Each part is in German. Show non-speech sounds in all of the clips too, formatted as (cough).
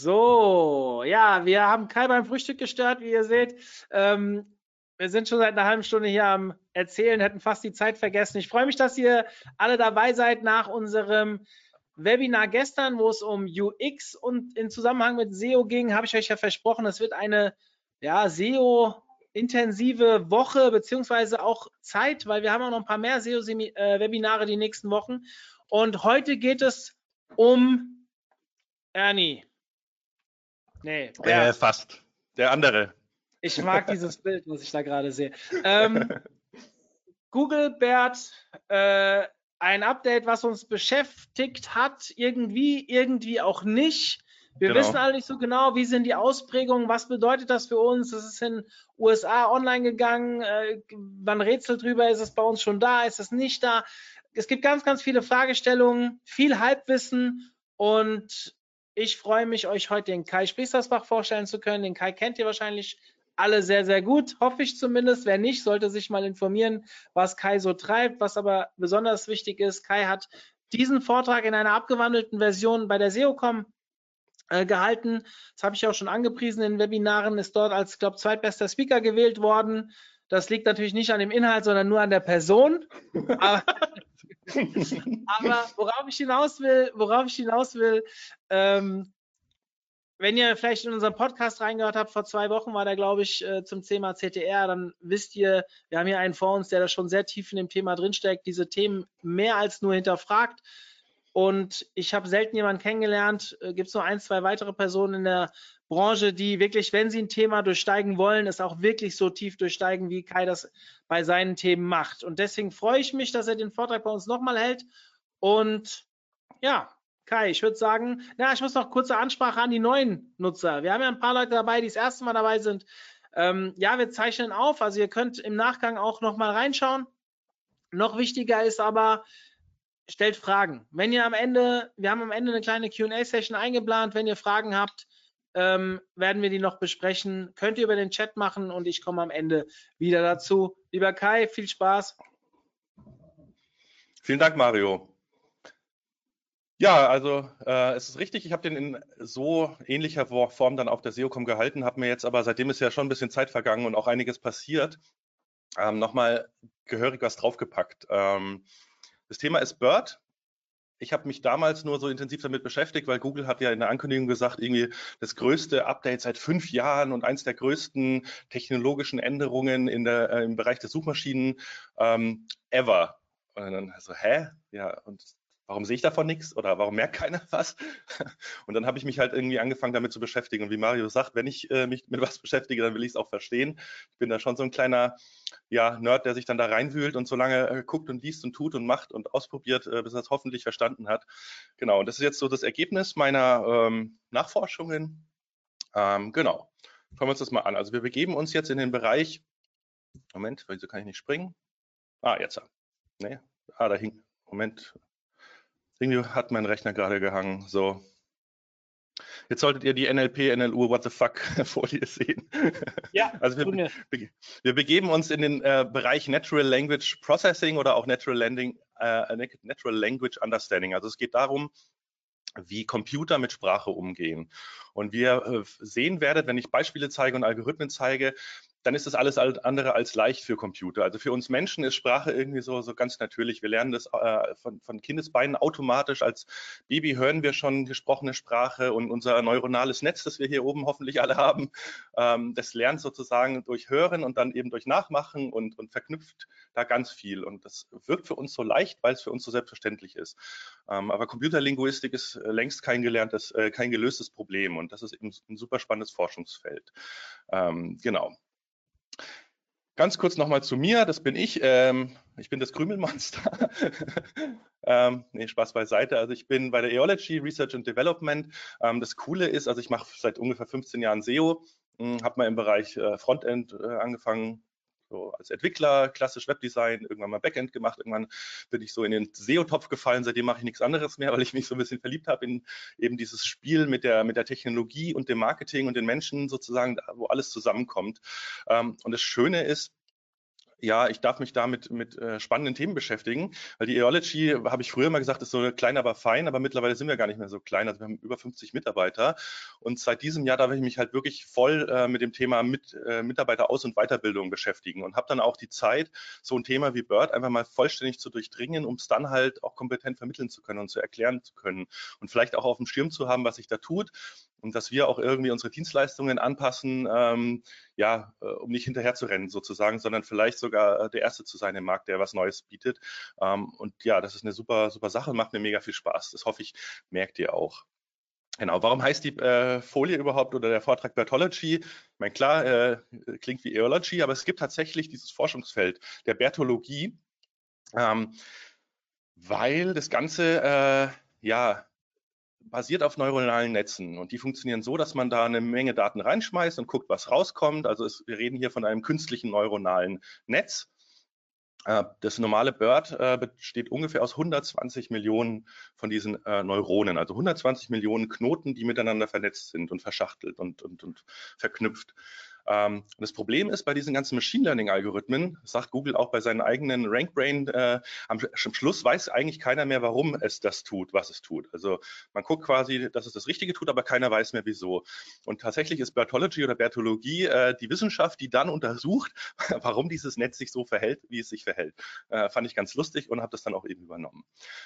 So, ja, wir haben Kai beim Frühstück gestört, wie ihr seht. Ähm, wir sind schon seit einer halben Stunde hier am Erzählen, hätten fast die Zeit vergessen. Ich freue mich, dass ihr alle dabei seid nach unserem Webinar gestern, wo es um UX und in Zusammenhang mit SEO ging, habe ich euch ja versprochen, es wird eine ja, SEO-intensive Woche beziehungsweise auch Zeit, weil wir haben auch noch ein paar mehr SEO-Webinare die nächsten Wochen. Und heute geht es um Ernie. Nee, äh, fast. Der andere. Ich mag (laughs) dieses Bild, was ich da gerade sehe. Ähm, Google Bert, äh, ein Update, was uns beschäftigt hat, irgendwie, irgendwie auch nicht. Wir genau. wissen alle nicht so genau, wie sind die Ausprägungen, was bedeutet das für uns? Es ist in USA online gegangen, äh, man rätselt drüber, ist es bei uns schon da, ist es nicht da? Es gibt ganz, ganz viele Fragestellungen, viel Halbwissen und ich freue mich, euch heute den Kai Spriestersbach vorstellen zu können. Den Kai kennt ihr wahrscheinlich alle sehr, sehr gut, hoffe ich zumindest. Wer nicht, sollte sich mal informieren, was Kai so treibt. Was aber besonders wichtig ist, Kai hat diesen Vortrag in einer abgewandelten Version bei der SEOCom äh, gehalten. Das habe ich auch schon angepriesen in Webinaren, ist dort als, glaube zweitbester Speaker gewählt worden. Das liegt natürlich nicht an dem Inhalt, sondern nur an der Person. (laughs) Aber, aber worauf ich hinaus will, worauf ich hinaus will, ähm, wenn ihr vielleicht in unseren Podcast reingehört habt, vor zwei Wochen war der, glaube ich, äh, zum Thema CTR, dann wisst ihr, wir haben hier einen vor uns, der da schon sehr tief in dem Thema drinsteckt, diese Themen mehr als nur hinterfragt. Und ich habe selten jemanden kennengelernt, äh, gibt es noch ein, zwei weitere Personen in der Branche, die wirklich, wenn sie ein Thema durchsteigen wollen, es auch wirklich so tief durchsteigen, wie Kai das bei seinen Themen macht. Und deswegen freue ich mich, dass er den Vortrag bei uns nochmal hält. Und ja, Kai, ich würde sagen, na, ich muss noch kurze Ansprache an die neuen Nutzer. Wir haben ja ein paar Leute dabei, die das erste Mal dabei sind. Ähm, ja, wir zeichnen auf, also ihr könnt im Nachgang auch nochmal reinschauen. Noch wichtiger ist aber, stellt Fragen. Wenn ihr am Ende, wir haben am Ende eine kleine QA-Session eingeplant, wenn ihr Fragen habt, ähm, werden wir die noch besprechen. Könnt ihr über den Chat machen und ich komme am Ende wieder dazu. Lieber Kai, viel Spaß. Vielen Dank, Mario. Ja, also äh, es ist richtig, ich habe den in so ähnlicher Form dann auf der SEOCom gehalten, habe mir jetzt aber, seitdem ist ja schon ein bisschen Zeit vergangen und auch einiges passiert, ähm, nochmal gehörig was draufgepackt. Ähm, das Thema ist Bird ich habe mich damals nur so intensiv damit beschäftigt, weil Google hat ja in der Ankündigung gesagt, irgendwie das größte Update seit fünf Jahren und eins der größten technologischen Änderungen in der, äh, im Bereich der Suchmaschinen ähm, ever. Und dann so, hä? Ja, und warum sehe ich davon nichts oder warum merkt keiner (laughs) was? Und dann habe ich mich halt irgendwie angefangen damit zu beschäftigen. Und wie Mario sagt, wenn ich äh, mich mit was (laughs) beschäftige, dann will ich es auch verstehen. Ich bin da schon so ein kleiner ja, Nerd, der sich dann da reinwühlt und so lange äh, guckt und liest und tut und macht und ausprobiert, äh, bis er es hoffentlich verstanden hat. Genau, und das ist jetzt so das Ergebnis meiner ähm, Nachforschungen. Ähm, genau, schauen wir uns das mal an. Also wir begeben uns jetzt in den Bereich, Moment, wieso kann ich nicht springen? Ah, jetzt. Nee, ah, da hing, Moment, irgendwie hat mein Rechner gerade gehangen. So. Jetzt solltet ihr die NLP, NLU, What the fuck (laughs) Folie sehen. Ja, (laughs) also wir, wir begeben uns in den äh, Bereich Natural Language Processing oder auch Natural, Landing, äh, Natural Language Understanding. Also es geht darum, wie Computer mit Sprache umgehen. Und wie ihr äh, sehen werdet, wenn ich Beispiele zeige und Algorithmen zeige, dann ist das alles andere als leicht für Computer. Also für uns Menschen ist Sprache irgendwie so, so ganz natürlich. Wir lernen das äh, von, von Kindesbeinen automatisch. Als Baby hören wir schon gesprochene Sprache und unser neuronales Netz, das wir hier oben hoffentlich alle haben, ähm, das lernt sozusagen durch Hören und dann eben durch Nachmachen und, und verknüpft da ganz viel. Und das wirkt für uns so leicht, weil es für uns so selbstverständlich ist. Ähm, aber Computerlinguistik ist äh, längst kein gelerntes, äh, kein gelöstes Problem und das ist eben ein super spannendes Forschungsfeld. Ähm, genau. Ganz kurz nochmal zu mir, das bin ich. Ähm, ich bin das Krümelmonster. (laughs) ähm, nee, Spaß beiseite. Also ich bin bei der Eology Research and Development. Ähm, das Coole ist, also ich mache seit ungefähr 15 Jahren SEO, hm, habe mal im Bereich äh, Frontend äh, angefangen, so als Entwickler, klassisch Webdesign, irgendwann mal Backend gemacht, irgendwann bin ich so in den SEO-Topf gefallen, seitdem mache ich nichts anderes mehr, weil ich mich so ein bisschen verliebt habe in eben dieses Spiel mit der, mit der Technologie und dem Marketing und den Menschen sozusagen, wo alles zusammenkommt. Ähm, und das Schöne ist, ja, ich darf mich damit mit äh, spannenden Themen beschäftigen, weil die Eology, habe ich früher mal gesagt, ist so klein, aber fein, aber mittlerweile sind wir gar nicht mehr so klein. Also wir haben über 50 Mitarbeiter und seit diesem Jahr darf ich mich halt wirklich voll äh, mit dem Thema mit, äh, Mitarbeiter-Aus- und Weiterbildung beschäftigen und habe dann auch die Zeit, so ein Thema wie Bird einfach mal vollständig zu durchdringen, um es dann halt auch kompetent vermitteln zu können und zu erklären zu können und vielleicht auch auf dem Schirm zu haben, was sich da tut und dass wir auch irgendwie unsere Dienstleistungen anpassen, ähm, ja, äh, um nicht hinterher zu rennen sozusagen, sondern vielleicht sogar äh, der Erste zu sein im Markt, der was Neues bietet. Ähm, und ja, das ist eine super, super Sache, macht mir mega viel Spaß. Das hoffe ich, merkt ihr auch. Genau, warum heißt die äh, Folie überhaupt oder der Vortrag Bertology? Ich meine, klar, äh, klingt wie Eology, aber es gibt tatsächlich dieses Forschungsfeld der Bertologie, ähm, weil das Ganze äh, ja basiert auf neuronalen Netzen und die funktionieren so, dass man da eine Menge Daten reinschmeißt und guckt, was rauskommt. Also es, wir reden hier von einem künstlichen neuronalen Netz. Äh, das normale BERT äh, besteht ungefähr aus 120 Millionen von diesen äh, Neuronen, also 120 Millionen Knoten, die miteinander vernetzt sind und verschachtelt und, und, und verknüpft. Ähm, und das Problem ist bei diesen ganzen Machine Learning Algorithmen, sagt Google auch bei seinen eigenen RankBrain, äh, am, am, Schluss weiß eigentlich keiner mehr, warum es das tut, was es tut. Also man guckt quasi, dass es das Richtige tut, aber keiner weiß mehr wieso. Und tatsächlich ist Bertology oder Bertologie äh, die Wissenschaft, die dann untersucht, (laughs) warum dieses Netz sich so verhält, wie es sich verhält. Äh, fand ich ganz lustig und habe das dann auch eben übernommen.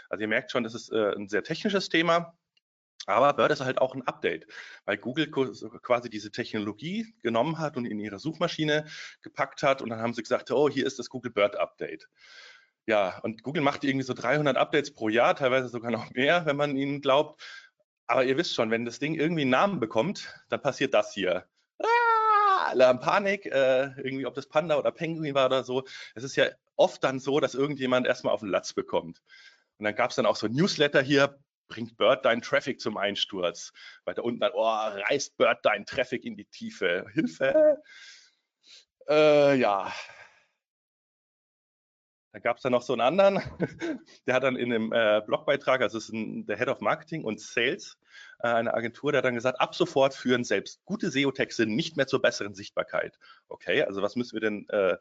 Also ihr merkt schon, das ist äh, ein sehr technisches Thema. Aber Bird ist halt auch ein Update, weil Google quasi diese Technologie genommen hat und in ihre Suchmaschine gepackt hat und dann haben sie gesagt, oh, hier ist das Google Bird Update. Ja, und Google macht irgendwie so 300 Updates pro Jahr, teilweise sogar noch mehr, wenn man ihnen glaubt. Aber ihr wisst schon, wenn das Ding irgendwie einen Namen bekommt, dann passiert das hier. Ah, haben Panik, äh, irgendwie ob das Panda oder Penguin war oder so. Es ist ja oft dann so, dass irgendjemand erstmal auf den Latz bekommt. Und dann gab es dann auch so Newsletter hier, bringt Bird deinen Traffic zum Einsturz. Weiter unten dann, oh, reißt Bird deinen Traffic in die Tiefe. Hilfe! Äh, ja. Da gab es dann noch so einen anderen, (laughs) der hat dann in einem äh, Blogbeitrag, also ist ein, der Head of Marketing und Sales, äh, eine Agentur, der hat dann gesagt, ab sofort führen selbst gute SEO-Texte nicht mehr zur besseren Sichtbarkeit. Okay, also was müssen wir denn äh,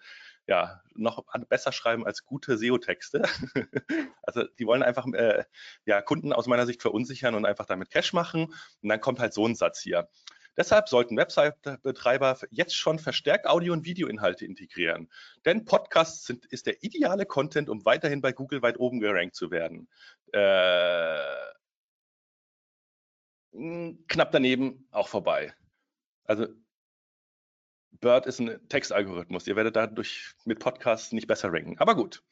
ja, noch besser schreiben als gute SEO-Texte. (laughs) also die wollen einfach äh, ja, Kunden aus meiner Sicht verunsichern und einfach damit Cash machen. Und dann kommt halt so ein Satz hier. Deshalb sollten Website-Betreiber jetzt schon verstärkt Audio- und Videoinhalte integrieren. Denn Podcasts sind, ist der ideale Content, um weiterhin bei Google weit oben gerankt zu werden. Äh, knapp daneben auch vorbei. Also Bird ist ein Textalgorithmus. Ihr werdet dadurch mit Podcasts nicht besser ranken. Aber gut.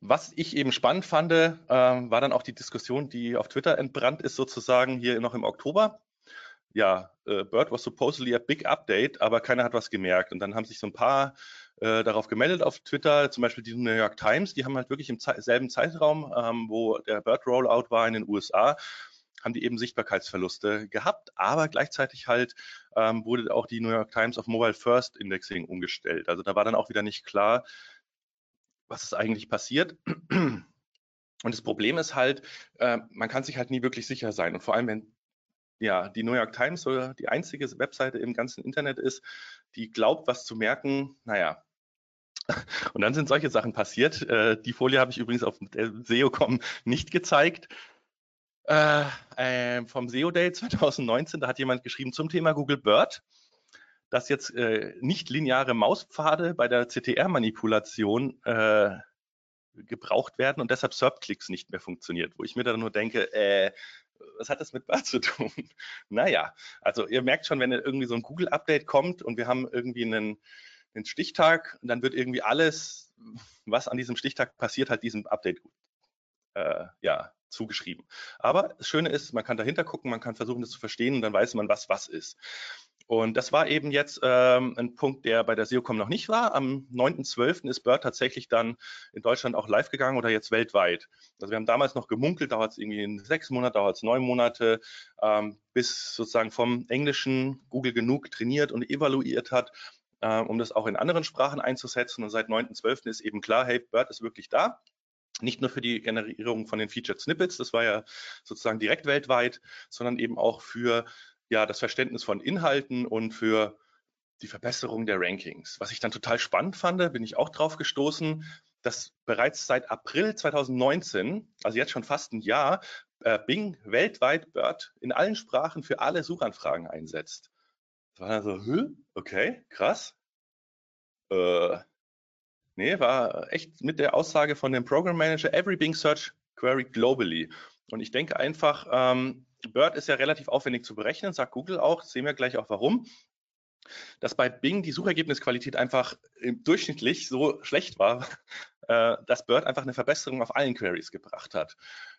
Was ich eben spannend fand, äh, war dann auch die Diskussion, die auf Twitter entbrannt ist, sozusagen hier noch im Oktober. Ja, äh, Bird was supposedly a big update, aber keiner hat was gemerkt. Und dann haben sich so ein paar äh, darauf gemeldet auf Twitter, zum Beispiel die New York Times, die haben halt wirklich im Ze selben Zeitraum, ähm, wo der Bird Rollout war in den USA, haben die eben Sichtbarkeitsverluste gehabt, aber gleichzeitig halt ähm, wurde auch die New York Times auf Mobile First Indexing umgestellt. Also da war dann auch wieder nicht klar, was ist eigentlich passiert. Und das Problem ist halt, äh, man kann sich halt nie wirklich sicher sein. Und vor allem, wenn ja, die New York Times oder die einzige Webseite im ganzen Internet ist, die glaubt, was zu merken, naja. Und dann sind solche Sachen passiert. Äh, die Folie habe ich übrigens auf SEO.com nicht gezeigt. Äh, äh, vom SEO Day 2019, da hat jemand geschrieben zum Thema Google Bird, dass jetzt äh, nicht lineare Mauspfade bei der CTR-Manipulation äh, gebraucht werden und deshalb SERP-Klicks nicht mehr funktioniert, wo ich mir dann nur denke, äh, was hat das mit Bird zu tun? (laughs) naja, also ihr merkt schon, wenn irgendwie so ein Google-Update kommt und wir haben irgendwie einen, einen Stichtag dann wird irgendwie alles, was an diesem Stichtag passiert, halt diesem Update äh, ja, zugeschrieben. Aber das Schöne ist, man kann dahinter gucken, man kann versuchen, das zu verstehen und dann weiß man, was was ist. Und das war eben jetzt ähm, ein Punkt, der bei der SEOCom noch nicht war. Am 9.12. ist BERT tatsächlich dann in Deutschland auch live gegangen oder jetzt weltweit. Also wir haben damals noch gemunkelt, dauert es irgendwie sechs Monate, dauert es neun Monate, ähm, bis sozusagen vom Englischen Google genug trainiert und evaluiert hat, äh, um das auch in anderen Sprachen einzusetzen. Und seit 9.12. ist eben klar, hey, BERT ist wirklich da. Nicht nur für die Generierung von den Featured Snippets, das war ja sozusagen direkt weltweit, sondern eben auch für ja, das Verständnis von Inhalten und für die Verbesserung der Rankings. Was ich dann total spannend fand, bin ich auch drauf gestoßen, dass bereits seit April 2019, also jetzt schon fast ein Jahr, äh, Bing weltweit BERT in allen Sprachen für alle Suchanfragen einsetzt. Das war dann so, okay, krass. Äh, nee, war echt mit der Aussage von dem Program Manager, every Bing Search Query globally. Und ich denke einfach, ähm, BERT ist ja relativ aufwendig zu berechnen, sagt Google auch, sehen wir gleich auch warum, dass bei Bing die Suchergebnisqualität einfach durchschnittlich so schlecht war, (laughs) äh, dass BERT einfach eine Verbesserung auf allen Queries gebracht hat.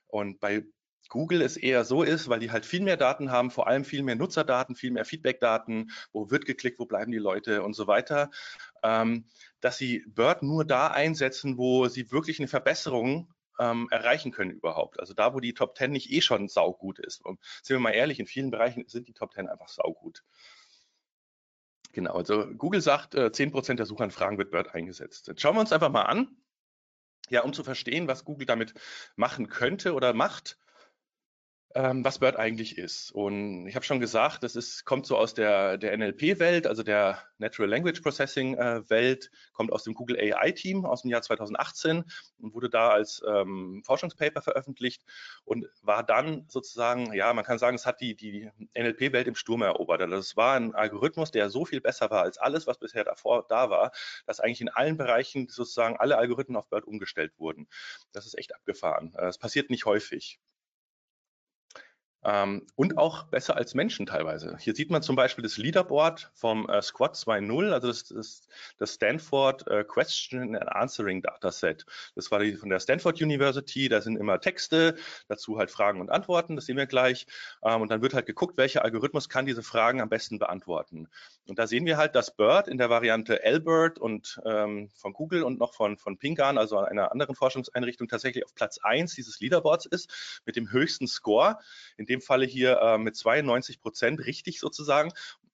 Und bei Google es eher so ist, weil die halt viel mehr Daten haben, vor allem viel mehr Nutzerdaten, viel mehr Feedbackdaten, wo wird geklickt, wo bleiben die Leute und so weiter, ähm, dass sie BERT nur da einsetzen, wo sie wirklich eine Verbesserung ähm, erreichen können überhaupt. Also da, wo die Top 10 nicht eh schon saugut ist. Und sind wir mal ehrlich, in vielen Bereichen sind die Top 10 einfach saugut. Genau, also Google sagt, äh, 10% der Suchanfragen wird BERT eingesetzt. Jetzt schauen wir uns einfach mal an, ja, um zu verstehen, was Google damit machen könnte oder macht ähm, was BERT eigentlich ist. Und ich habe schon gesagt, das ist, kommt so aus der, der NLP-Welt, also der Natural Language Processing-Welt, äh, kommt aus dem Google AI-Team aus dem Jahr 2018 und wurde da als ähm, Forschungspaper veröffentlicht und war dann sozusagen, ja, man kann sagen, es hat die, die NLP-Welt im Sturm erobert. Also es war ein Algorithmus, der so viel besser war als alles, was bisher davor da war, dass eigentlich in allen Bereichen sozusagen alle Algorithmen auf BERT umgestellt wurden. Das ist echt abgefahren. Es passiert nicht häufig. Ähm, und auch besser als Menschen teilweise. Hier sieht man zum Beispiel das Leaderboard vom äh, Squad 2.0, also das, das, das Stanford äh, Question and Answering Dataset. Das war die von der Stanford University, da sind immer Texte, dazu halt Fragen und Antworten, das sehen wir gleich. Ähm, und dann wird halt geguckt, welcher Algorithmus kann diese Fragen am besten beantworten. Und da sehen wir halt, dass BERT in der Variante LBERT und ähm, von Google und noch von, von Pingan, also einer anderen Forschungseinrichtung, tatsächlich auf Platz 1 dieses Leaderboards ist, mit dem höchsten Score. In dem Falle hier äh, mit 92 Prozent richtig sozusagen.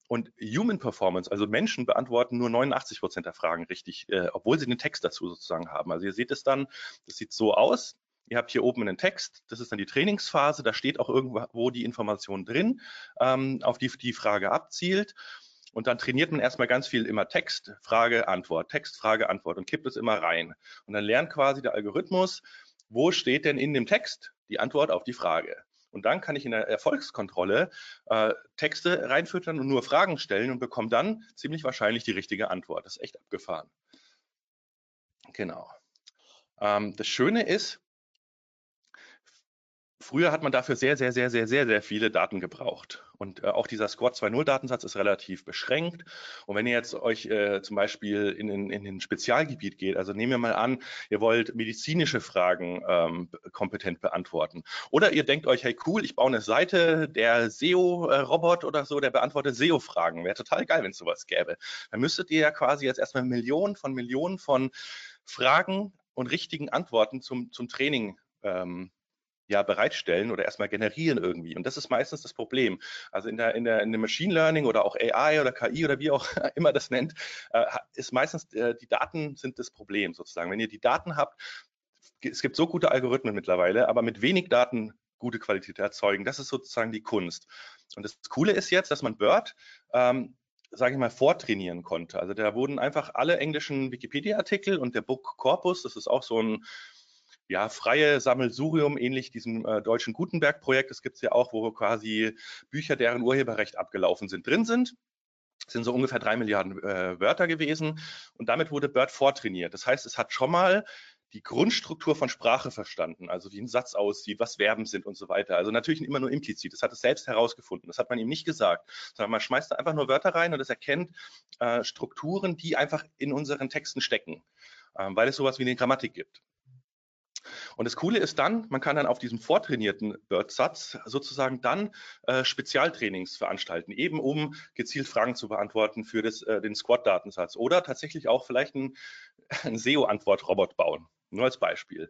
Und Human Performance, also Menschen beantworten nur 89 Prozent der Fragen richtig, äh, obwohl sie den Text dazu sozusagen haben. Also ihr seht es dann, das sieht so aus. Ihr habt hier oben einen Text, das ist dann die Trainingsphase, da steht auch irgendwo die Information drin, ähm, auf die die Frage abzielt. Und dann trainiert man erstmal ganz viel immer Text, Frage, Antwort, Text, Frage, Antwort und kippt es immer rein. Und dann lernt quasi der Algorithmus, wo steht denn in dem Text die Antwort auf die Frage. Und dann kann ich in der Erfolgskontrolle äh, Texte reinfüttern und nur Fragen stellen und bekomme dann ziemlich wahrscheinlich die richtige Antwort. Das ist echt abgefahren. Genau. Ähm, das Schöne ist, Früher hat man dafür sehr, sehr, sehr, sehr, sehr, sehr viele Daten gebraucht. Und äh, auch dieser Squad 2.0 Datensatz ist relativ beschränkt. Und wenn ihr jetzt euch äh, zum Beispiel in, in, in ein Spezialgebiet geht, also nehmen wir mal an, ihr wollt medizinische Fragen ähm, kompetent beantworten. Oder ihr denkt euch, hey cool, ich baue eine Seite, der SEO-Robot oder so, der beantwortet SEO-Fragen. Wäre total geil, wenn es sowas gäbe. Dann müsstet ihr ja quasi jetzt erstmal Millionen von Millionen von Fragen und richtigen Antworten zum, zum Training ähm, ja bereitstellen oder erstmal generieren irgendwie. Und das ist meistens das Problem. Also in der, in der, in dem Machine Learning oder auch AI oder KI oder wie auch (laughs) immer das nennt, äh, ist meistens äh, die Daten sind das Problem sozusagen. Wenn ihr die Daten habt, es gibt so gute Algorithmen mittlerweile, aber mit wenig Daten gute Qualität erzeugen. Das ist sozusagen die Kunst. Und das Coole ist jetzt, dass man BERT ähm, sage ich mal, vortrainieren konnte. Also da wurden einfach alle englischen Wikipedia-Artikel und der Book Corpus, das ist auch so ein ja, freie Sammelsurium, ähnlich diesem äh, deutschen Gutenberg-Projekt. Das gibt es ja auch, wo quasi Bücher, deren Urheberrecht abgelaufen sind, drin sind. Das sind so ungefähr drei Milliarden äh, Wörter gewesen. Und damit wurde BERT vortrainiert. Das heißt, es hat schon mal die Grundstruktur von Sprache verstanden, also wie ein Satz aussieht, was Verben sind und so weiter. Also natürlich immer nur implizit. Das hat es selbst herausgefunden. Das hat man ihm nicht gesagt, sondern man schmeißt da einfach nur Wörter rein und es erkennt äh, Strukturen, die einfach in unseren Texten stecken, äh, weil es sowas wie eine Grammatik gibt. Und das Coole ist dann, man kann dann auf diesem vortrainierten BERT-Satz sozusagen dann äh, Spezialtrainings veranstalten, eben um gezielt Fragen zu beantworten für das, äh, den Squad-Datensatz oder tatsächlich auch vielleicht einen (laughs) SEO-Antwort-Robot bauen. Nur als Beispiel.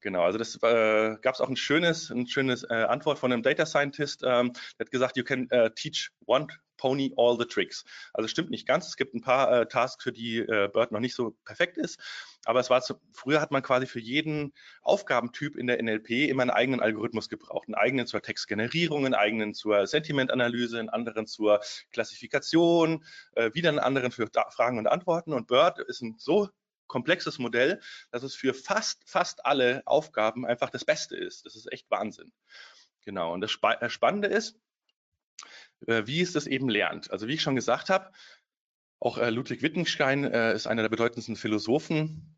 Genau, also das äh, gab es auch ein schönes, ein schönes äh, Antwort von einem Data Scientist, ähm, der hat gesagt, you can uh, teach one pony all the tricks. Also stimmt nicht ganz. Es gibt ein paar äh, Tasks, für die äh, Bird noch nicht so perfekt ist. Aber es war zu, früher hat man quasi für jeden Aufgabentyp in der NLP immer einen eigenen Algorithmus gebraucht. Einen eigenen zur Textgenerierung, einen eigenen zur Sentimentanalyse, einen anderen zur Klassifikation, äh, wieder einen anderen für da Fragen und Antworten. Und Bird ist ein so komplexes Modell, dass es für fast, fast alle Aufgaben einfach das Beste ist. Das ist echt Wahnsinn. Genau. Und das äh, Spannende ist, äh, wie es das eben lernt. Also wie ich schon gesagt habe, auch äh, Ludwig Wittgenstein ist einer der bedeutendsten Philosophen.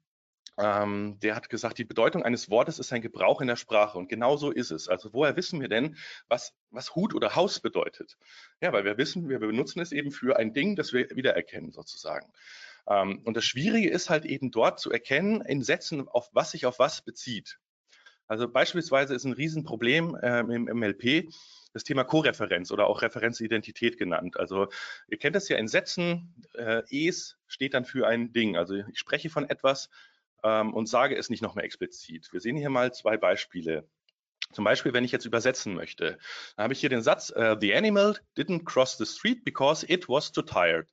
Ähm, der hat gesagt, die Bedeutung eines Wortes ist ein Gebrauch in der Sprache. Und genau so ist es. Also woher wissen wir denn, was, was Hut oder Haus bedeutet? Ja, weil wir wissen, wir benutzen es eben für ein Ding, das wir wiedererkennen sozusagen. Ähm, und das Schwierige ist halt eben dort zu erkennen, in Sätzen, auf was sich auf was bezieht. Also beispielsweise ist ein Riesenproblem ähm, im MLP das Thema Koreferenz oder auch Referenzidentität genannt. Also ihr kennt das ja in Sätzen, äh, es steht dann für ein Ding. Also ich spreche von etwas ähm, und sage es nicht noch mehr explizit. Wir sehen hier mal zwei Beispiele. Zum Beispiel, wenn ich jetzt übersetzen möchte, dann habe ich hier den Satz, uh, the animal didn't cross the street because it was too tired.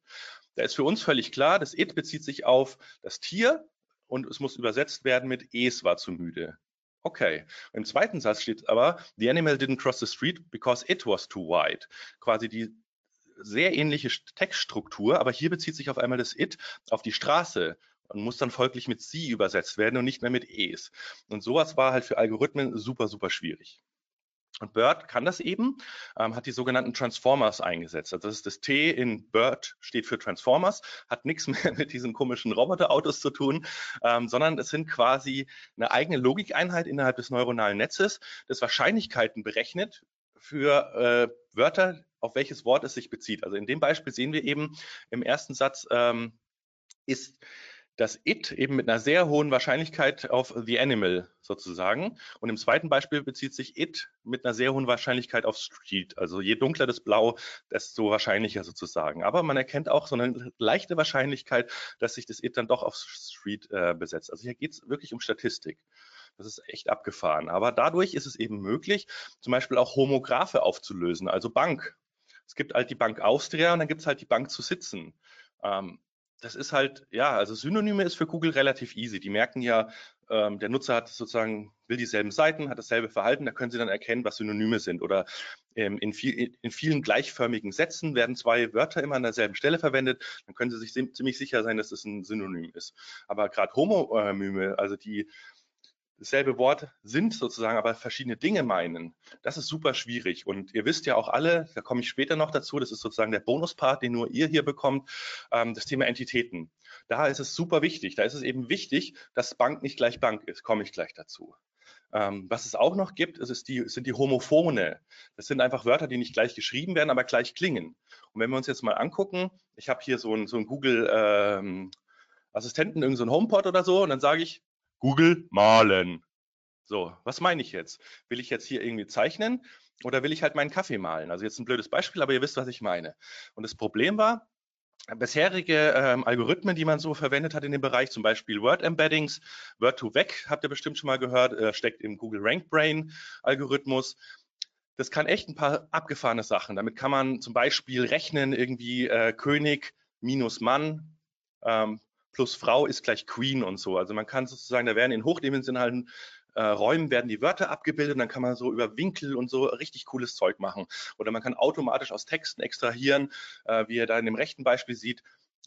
Da ist für uns völlig klar, das it bezieht sich auf das Tier und es muss übersetzt werden mit es war zu müde. Okay. Im zweiten Satz steht aber, the animal didn't cross the street because it was too wide. Quasi die sehr ähnliche Textstruktur, aber hier bezieht sich auf einmal das it auf die Straße und muss dann folglich mit sie übersetzt werden und nicht mehr mit es. Und sowas war halt für Algorithmen super, super schwierig. Und BERT kann das eben, ähm, hat die sogenannten Transformers eingesetzt. Also das das T in BERT steht für Transformers, hat nichts mehr (laughs) mit diesen komischen Roboterautos zu tun, ähm, sondern es sind quasi eine eigene Logikeinheit innerhalb des neuronalen Netzes, das Wahrscheinlichkeiten berechnet für äh, Wörter, auf welches Wort es sich bezieht. Also in dem Beispiel sehen wir eben im ersten Satz ähm, ist das It eben mit einer sehr hohen Wahrscheinlichkeit auf the animal sozusagen. Und im zweiten Beispiel bezieht sich It mit einer sehr hohen Wahrscheinlichkeit auf Street. Also je dunkler das Blau, desto wahrscheinlicher sozusagen. Aber man erkennt auch so eine leichte Wahrscheinlichkeit, dass sich das It dann doch auf Street äh, besetzt. Also hier geht es wirklich um Statistik. Das ist echt abgefahren. Aber dadurch ist es eben möglich, zum Beispiel auch Homographe aufzulösen, also Bank. Es gibt halt die Bank Austria und dann gibt es halt die Bank zu sitzen. Ähm, das ist halt, ja, also Synonyme ist für Google relativ easy. Die merken ja, ähm, der Nutzer hat sozusagen, will dieselben Seiten, hat dasselbe Verhalten, da können sie dann erkennen, was Synonyme sind. Oder ähm, in, viel, in, vielen gleichförmigen Sätzen werden zwei Wörter immer an derselben Stelle verwendet, dann können sie sich ziemlich sicher sein, dass es das ein Synonym ist. Aber gerade Homonyme, also die dasselbe Wort sind sozusagen, aber verschiedene Dinge meinen. Das ist super schwierig. Und ihr wisst ja auch alle, da komme ich später noch dazu, das ist sozusagen der Bonuspart, den nur ihr hier bekommt, ähm, das Thema Entitäten. Da ist es super wichtig. Da ist es eben wichtig, dass Bank nicht gleich Bank ist. Komme ich gleich dazu. Ähm, was es auch noch gibt, ist, die, sind die Homophone. Das sind einfach Wörter, die nicht gleich geschrieben werden, aber gleich klingen. Und wenn wir uns jetzt mal angucken, ich habe hier so ein, so Google ähm, Assistenten, irgendein so HomePod oder so, und dann sage ich, Google malen. So, was meine ich jetzt? Will ich jetzt hier irgendwie zeichnen oder will ich halt meinen Kaffee malen? Also jetzt ein blödes Beispiel, aber ihr wisst, was ich meine. Und das Problem war, bisherige ähm, Algorithmen, die man so verwendet hat in dem Bereich, zum Beispiel Word Embeddings, Word to Vec, habt ihr bestimmt schon mal gehört, äh, steckt im Google Rank Brain Algorithmus. Das kann echt ein paar abgefahrene Sachen. Damit kann man zum Beispiel rechnen, irgendwie äh, König minus Mann ähm, plus Frau ist gleich Queen und so. Also man kann sozusagen, da werden in hochdimensionalen äh, Räumen werden die Wörter abgebildet und dann kann man so über Winkel und so richtig cooles Zeug machen. Oder man kann automatisch aus Texten extrahieren, äh, wie ihr da in dem rechten Beispiel sieht,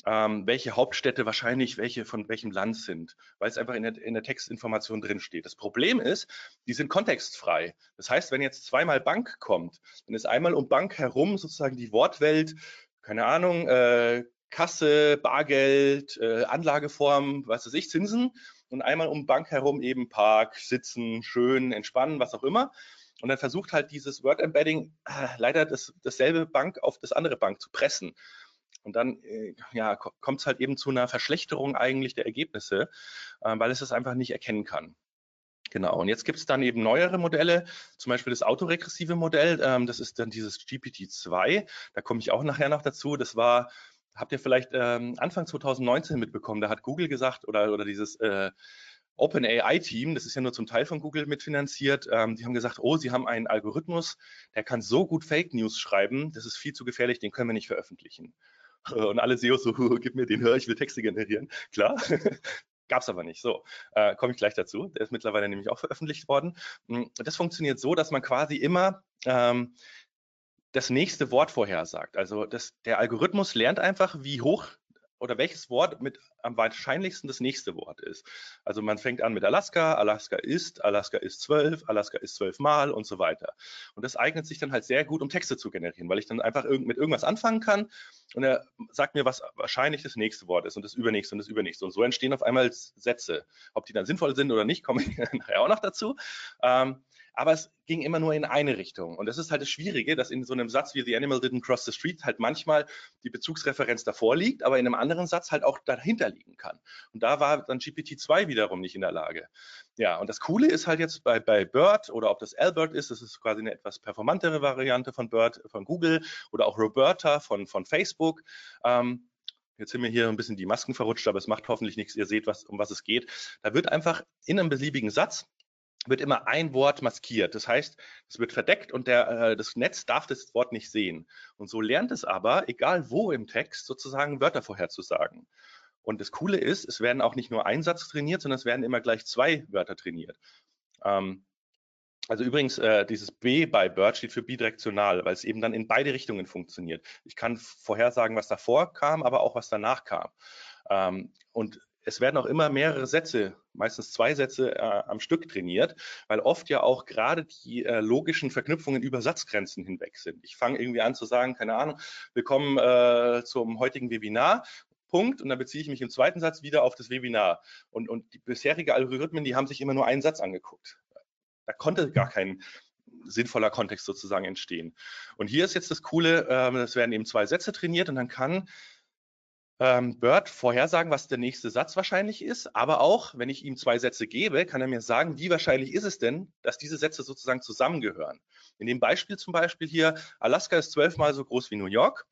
ähm, welche Hauptstädte wahrscheinlich welche von welchem Land sind, weil es einfach in der, in der Textinformation drin steht. Das Problem ist, die sind kontextfrei. Das heißt, wenn jetzt zweimal Bank kommt, dann ist einmal um Bank herum sozusagen die Wortwelt, keine Ahnung, äh, Kasse, Bargeld, äh, Anlageform, was weiß ich, Zinsen und einmal um Bank herum eben Park, Sitzen, schön, entspannen, was auch immer. Und dann versucht halt dieses Word Embedding äh, leider das, dasselbe Bank auf das andere Bank zu pressen. Und dann äh, ja, kommt es halt eben zu einer Verschlechterung eigentlich der Ergebnisse, äh, weil es das einfach nicht erkennen kann. Genau, und jetzt gibt es dann eben neuere Modelle, zum Beispiel das autoregressive Modell, ähm, das ist dann dieses GPT-2, da komme ich auch nachher noch dazu, das war, habt ihr vielleicht ähm, Anfang 2019 mitbekommen, da hat Google gesagt, oder, oder dieses äh, OpenAI-Team, das ist ja nur zum Teil von Google mitfinanziert, ähm, die haben gesagt, oh, sie haben einen Algorithmus, der kann so gut Fake News schreiben, das ist viel zu gefährlich, den können wir nicht veröffentlichen. (laughs) Und alle SEOs so, (laughs) gib mir den, hör, ich will Texte generieren. (laughs) Klar, Gab es aber nicht. So, äh, komme ich gleich dazu. Der ist mittlerweile nämlich auch veröffentlicht worden. Hm, das funktioniert so, dass man quasi immer ähm, das nächste Wort vorhersagt. Also das, der Algorithmus lernt einfach, wie hoch oder welches Wort mit am wahrscheinlichsten das nächste Wort ist. Also man fängt an mit Alaska, Alaska ist, Alaska ist zwölf, Alaska ist zwölfmal und so weiter. Und das eignet sich dann halt sehr gut, um Texte zu generieren, weil ich dann einfach mit irgendwas anfangen kann und er sagt mir, was wahrscheinlich das nächste Wort ist und das übernächste und das übernächste. Und so entstehen auf einmal Sätze. Ob die dann sinnvoll sind oder nicht, (laughs) komme ich nachher auch noch dazu. Aber es ging immer nur in eine Richtung. Und das ist halt das Schwierige, dass in so einem Satz wie The Animal didn't cross the street halt manchmal die Bezugsreferenz davor liegt, aber in einem anderen Satz halt auch dahinter liegen kann. Und da war dann GPT-2 wiederum nicht in der Lage. Ja, und das Coole ist halt jetzt bei, bei BERT oder ob das Albert ist, das ist quasi eine etwas performantere Variante von BERT von Google oder auch Roberta von, von Facebook. Ähm, Jetzt sind mir hier ein bisschen die Masken verrutscht, aber es macht hoffentlich nichts. Ihr seht, was, um was es geht. Da wird einfach in einem beliebigen Satz wird immer ein Wort maskiert. Das heißt, es wird verdeckt und der, äh, das Netz darf das Wort nicht sehen. Und so lernt es aber, egal wo im Text, sozusagen Wörter vorherzusagen. Und das Coole ist, es werden auch nicht nur ein Satz trainiert, sondern es werden immer gleich zwei Wörter trainiert. Ähm, also übrigens, äh, dieses B bei BERT steht für bidirektional, weil es eben dann in beide Richtungen funktioniert. Ich kann vorhersagen, was davor kam, aber auch was danach kam. Ähm, und es werden auch immer mehrere Sätze, meistens zwei Sätze äh, am Stück trainiert, weil oft ja auch gerade die äh, logischen Verknüpfungen über Satzgrenzen hinweg sind. Ich fange irgendwie an zu sagen, keine Ahnung, willkommen äh, zum heutigen Webinar. Punkt, und dann beziehe ich mich im zweiten Satz wieder auf das Webinar. Und, und die bisherige Algorithmen, die haben sich immer nur einen Satz angeguckt. Da konnte gar kein sinnvoller Kontext sozusagen entstehen. Und hier ist jetzt das Coole, äh, es werden eben zwei Sätze trainiert und dann kann ähm, Bird vorhersagen, was der nächste Satz wahrscheinlich ist, aber auch, wenn ich ihm zwei Sätze gebe, kann er mir sagen, wie wahrscheinlich ist es denn, dass diese Sätze sozusagen zusammengehören. In dem Beispiel zum Beispiel hier, Alaska ist zwölfmal so groß wie New York.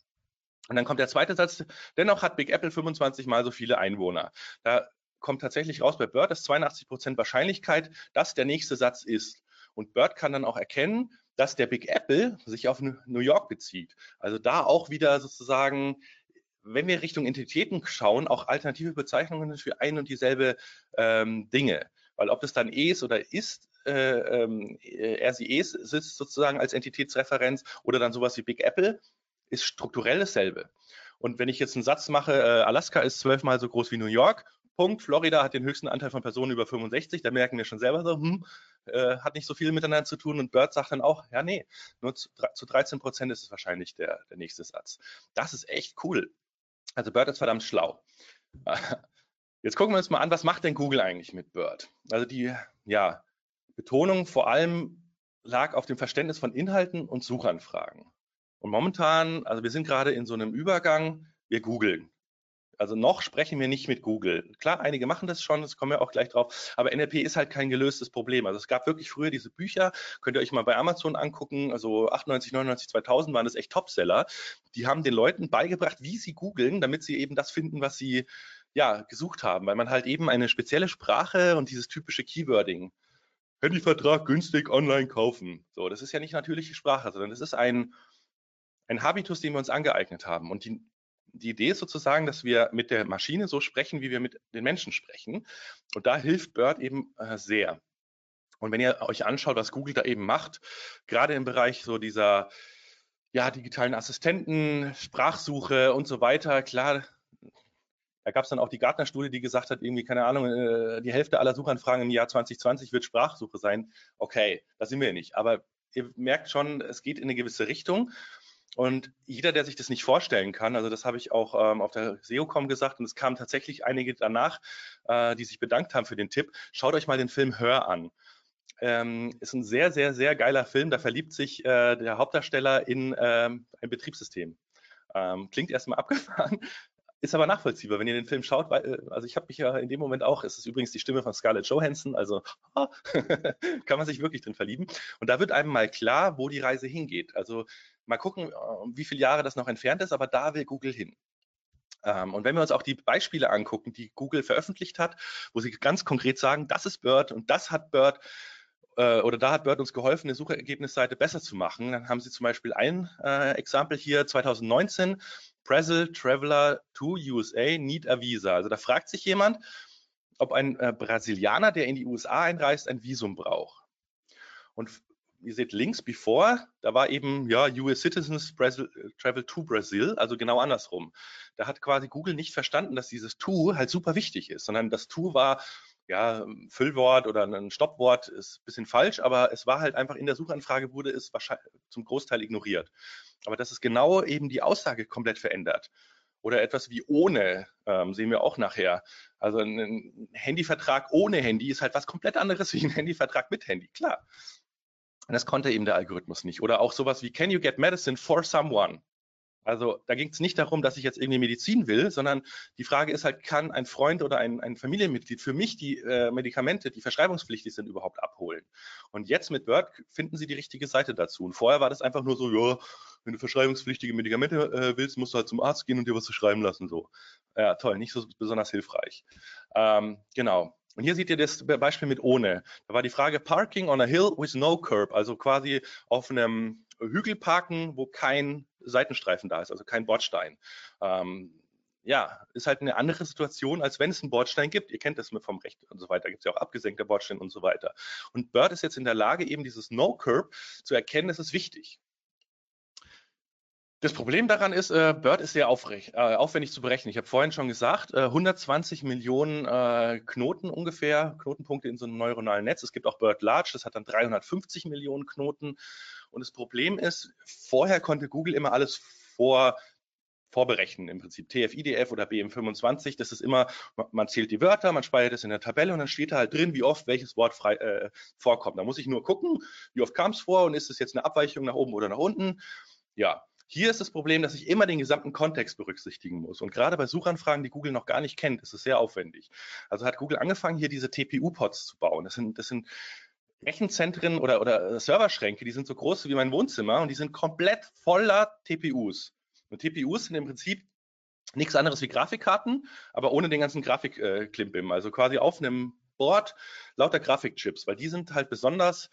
Und dann kommt der zweite Satz, dennoch hat Big Apple 25 mal so viele Einwohner. Da kommt tatsächlich raus bei Bird, dass 82 Prozent Wahrscheinlichkeit, dass der nächste Satz ist. Und Bird kann dann auch erkennen, dass der Big Apple sich auf New York bezieht. Also da auch wieder sozusagen wenn wir Richtung Entitäten schauen, auch alternative Bezeichnungen für ein und dieselbe ähm, Dinge. Weil ob das dann es oder ist, äh, ähm, er sie es sitzt sozusagen als Entitätsreferenz oder dann sowas wie Big Apple, ist strukturell dasselbe. Und wenn ich jetzt einen Satz mache, äh, Alaska ist zwölfmal so groß wie New York, Punkt, Florida hat den höchsten Anteil von Personen über 65, da merken wir schon selber so, hm, äh, hat nicht so viel miteinander zu tun und Bird sagt dann auch, ja nee, nur zu, zu 13 Prozent ist es wahrscheinlich der, der nächste Satz. Das ist echt cool. Also Bird ist verdammt schlau. (laughs) Jetzt gucken wir uns mal an, was macht denn Google eigentlich mit Bird? Also die ja, Betonung vor allem lag auf dem Verständnis von Inhalten und Suchanfragen. Und momentan, also wir sind gerade in so einem Übergang, wir googeln. Also noch sprechen wir nicht mit Google. Klar, einige machen das schon, das kommen wir auch gleich drauf, aber NLP ist halt kein gelöstes Problem. Also es gab wirklich früher diese Bücher, könnt ihr euch mal bei Amazon angucken, also 98, 99, 2000 waren das echt Topseller. Die haben den Leuten beigebracht, wie sie googeln, damit sie eben das finden, was sie ja gesucht haben, weil man halt eben eine spezielle Sprache und dieses typische Keywording Handyvertrag günstig online kaufen. So, das ist ja nicht natürliche Sprache, sondern das ist ein, ein Habitus, den wir uns angeeignet haben. Und die die Idee ist sozusagen, dass wir mit der Maschine so sprechen, wie wir mit den Menschen sprechen. Und da hilft Bird eben äh, sehr. Und wenn ihr euch anschaut, was Google da eben macht, gerade im Bereich so dieser ja, digitalen Assistenten, Sprachsuche und so weiter, klar, da gab es dann auch die Gartner-Studie, die gesagt hat, irgendwie, keine Ahnung, äh, die Hälfte aller Suchanfragen im Jahr 2020 wird Sprachsuche sein. Okay, da sind wir nicht. Aber ihr merkt schon, es geht in eine gewisse Richtung. Und jeder, der sich das nicht vorstellen kann, also das habe ich auch ähm, auf der SEOCom gesagt und es kamen tatsächlich einige danach, äh, die sich bedankt haben für den Tipp. Schaut euch mal den Film Hör an. Ähm, ist ein sehr, sehr, sehr geiler Film. Da verliebt sich äh, der Hauptdarsteller in ähm, ein Betriebssystem. Ähm, klingt erstmal (laughs) abgefahren, ist aber nachvollziehbar, wenn ihr den Film schaut, weil, äh, also ich habe mich ja in dem Moment auch, es ist übrigens die Stimme von Scarlett Johansson, also (laughs) kann man sich wirklich drin verlieben. Und da wird einem mal klar, wo die Reise hingeht. Also mal gucken, äh, wie viele Jahre das noch entfernt ist, aber da will Google hin. Ähm, und wenn wir uns auch die Beispiele angucken, die Google veröffentlicht hat, wo sie ganz konkret sagen, das ist Bird und das hat Bird, äh, oder da hat Bird uns geholfen, eine Suchergebnisseite besser zu machen. Dann haben sie zum Beispiel ein äh, Exempel hier 2019, Brazil Traveler to USA need a Visa. Also da fragt sich jemand, ob ein äh, Brasilianer, der in die USA einreist, ein Visum braucht. Und ihr seht links before, da war eben, ja, US Citizens Brazil, äh, travel to Brazil, also genau andersrum. Da hat quasi Google nicht verstanden, dass dieses to halt super wichtig ist, sondern das to war ja, Füllwort oder ein Stoppwort ist ein bisschen falsch, aber es war halt einfach in der Suchanfrage wurde es wahrscheinlich zum Großteil ignoriert. Aber das ist genau eben die Aussage komplett verändert. Oder etwas wie ohne, ähm, sehen wir auch nachher. Also ein Handyvertrag ohne Handy ist halt was komplett anderes (laughs) wie ein Handyvertrag mit Handy, klar. Und das konnte eben der Algorithmus nicht. Oder auch sowas wie, can you get medicine for someone? Also da ging es nicht darum, dass ich jetzt irgendwie Medizin will, sondern die Frage ist halt, kann ein Freund oder ein, ein Familienmitglied für mich die äh, Medikamente, die verschreibungspflichtig sind, überhaupt abholen? Und jetzt mit Word finden Sie die richtige Seite dazu. Und vorher war das einfach nur so, ja, wenn du verschreibungspflichtige Medikamente äh, willst, musst du halt zum Arzt gehen und dir was zu schreiben lassen. So, ja, toll, nicht so besonders hilfreich. Ähm, genau. Und hier seht ihr das Beispiel mit ohne. Da war die Frage Parking on a hill with no curb, also quasi auf einem Hügel parken, wo kein Seitenstreifen da ist, also kein Bordstein. Ähm, ja, ist halt eine andere Situation, als wenn es einen Bordstein gibt. Ihr kennt das mit vom Recht und so weiter. Gibt es ja auch abgesenkte Bordsteine und so weiter. Und Bird ist jetzt in der Lage, eben dieses No-Curb zu erkennen, das ist wichtig. Das Problem daran ist, äh, Bird ist sehr äh, aufwendig zu berechnen. Ich habe vorhin schon gesagt, äh, 120 Millionen äh, Knoten ungefähr, Knotenpunkte in so einem neuronalen Netz. Es gibt auch Bird Large, das hat dann 350 Millionen Knoten. Und das Problem ist, vorher konnte Google immer alles vor vorberechnen, im Prinzip TF-IDF oder BM25. Das ist immer, man zählt die Wörter, man speichert es in der Tabelle und dann steht da halt drin, wie oft welches Wort frei, äh, vorkommt. Da muss ich nur gucken, wie oft kam es vor und ist es jetzt eine Abweichung nach oben oder nach unten. Ja, hier ist das Problem, dass ich immer den gesamten Kontext berücksichtigen muss. Und gerade bei Suchanfragen, die Google noch gar nicht kennt, ist es sehr aufwendig. Also hat Google angefangen, hier diese TPU-Pods zu bauen. Das sind, das sind Rechenzentren oder, oder Serverschränke, die sind so groß wie mein Wohnzimmer und die sind komplett voller TPUs. Und TPUs sind im Prinzip nichts anderes wie Grafikkarten, aber ohne den ganzen Grafikklimbim. Äh, also quasi auf einem Board lauter Grafikchips, weil die sind halt besonders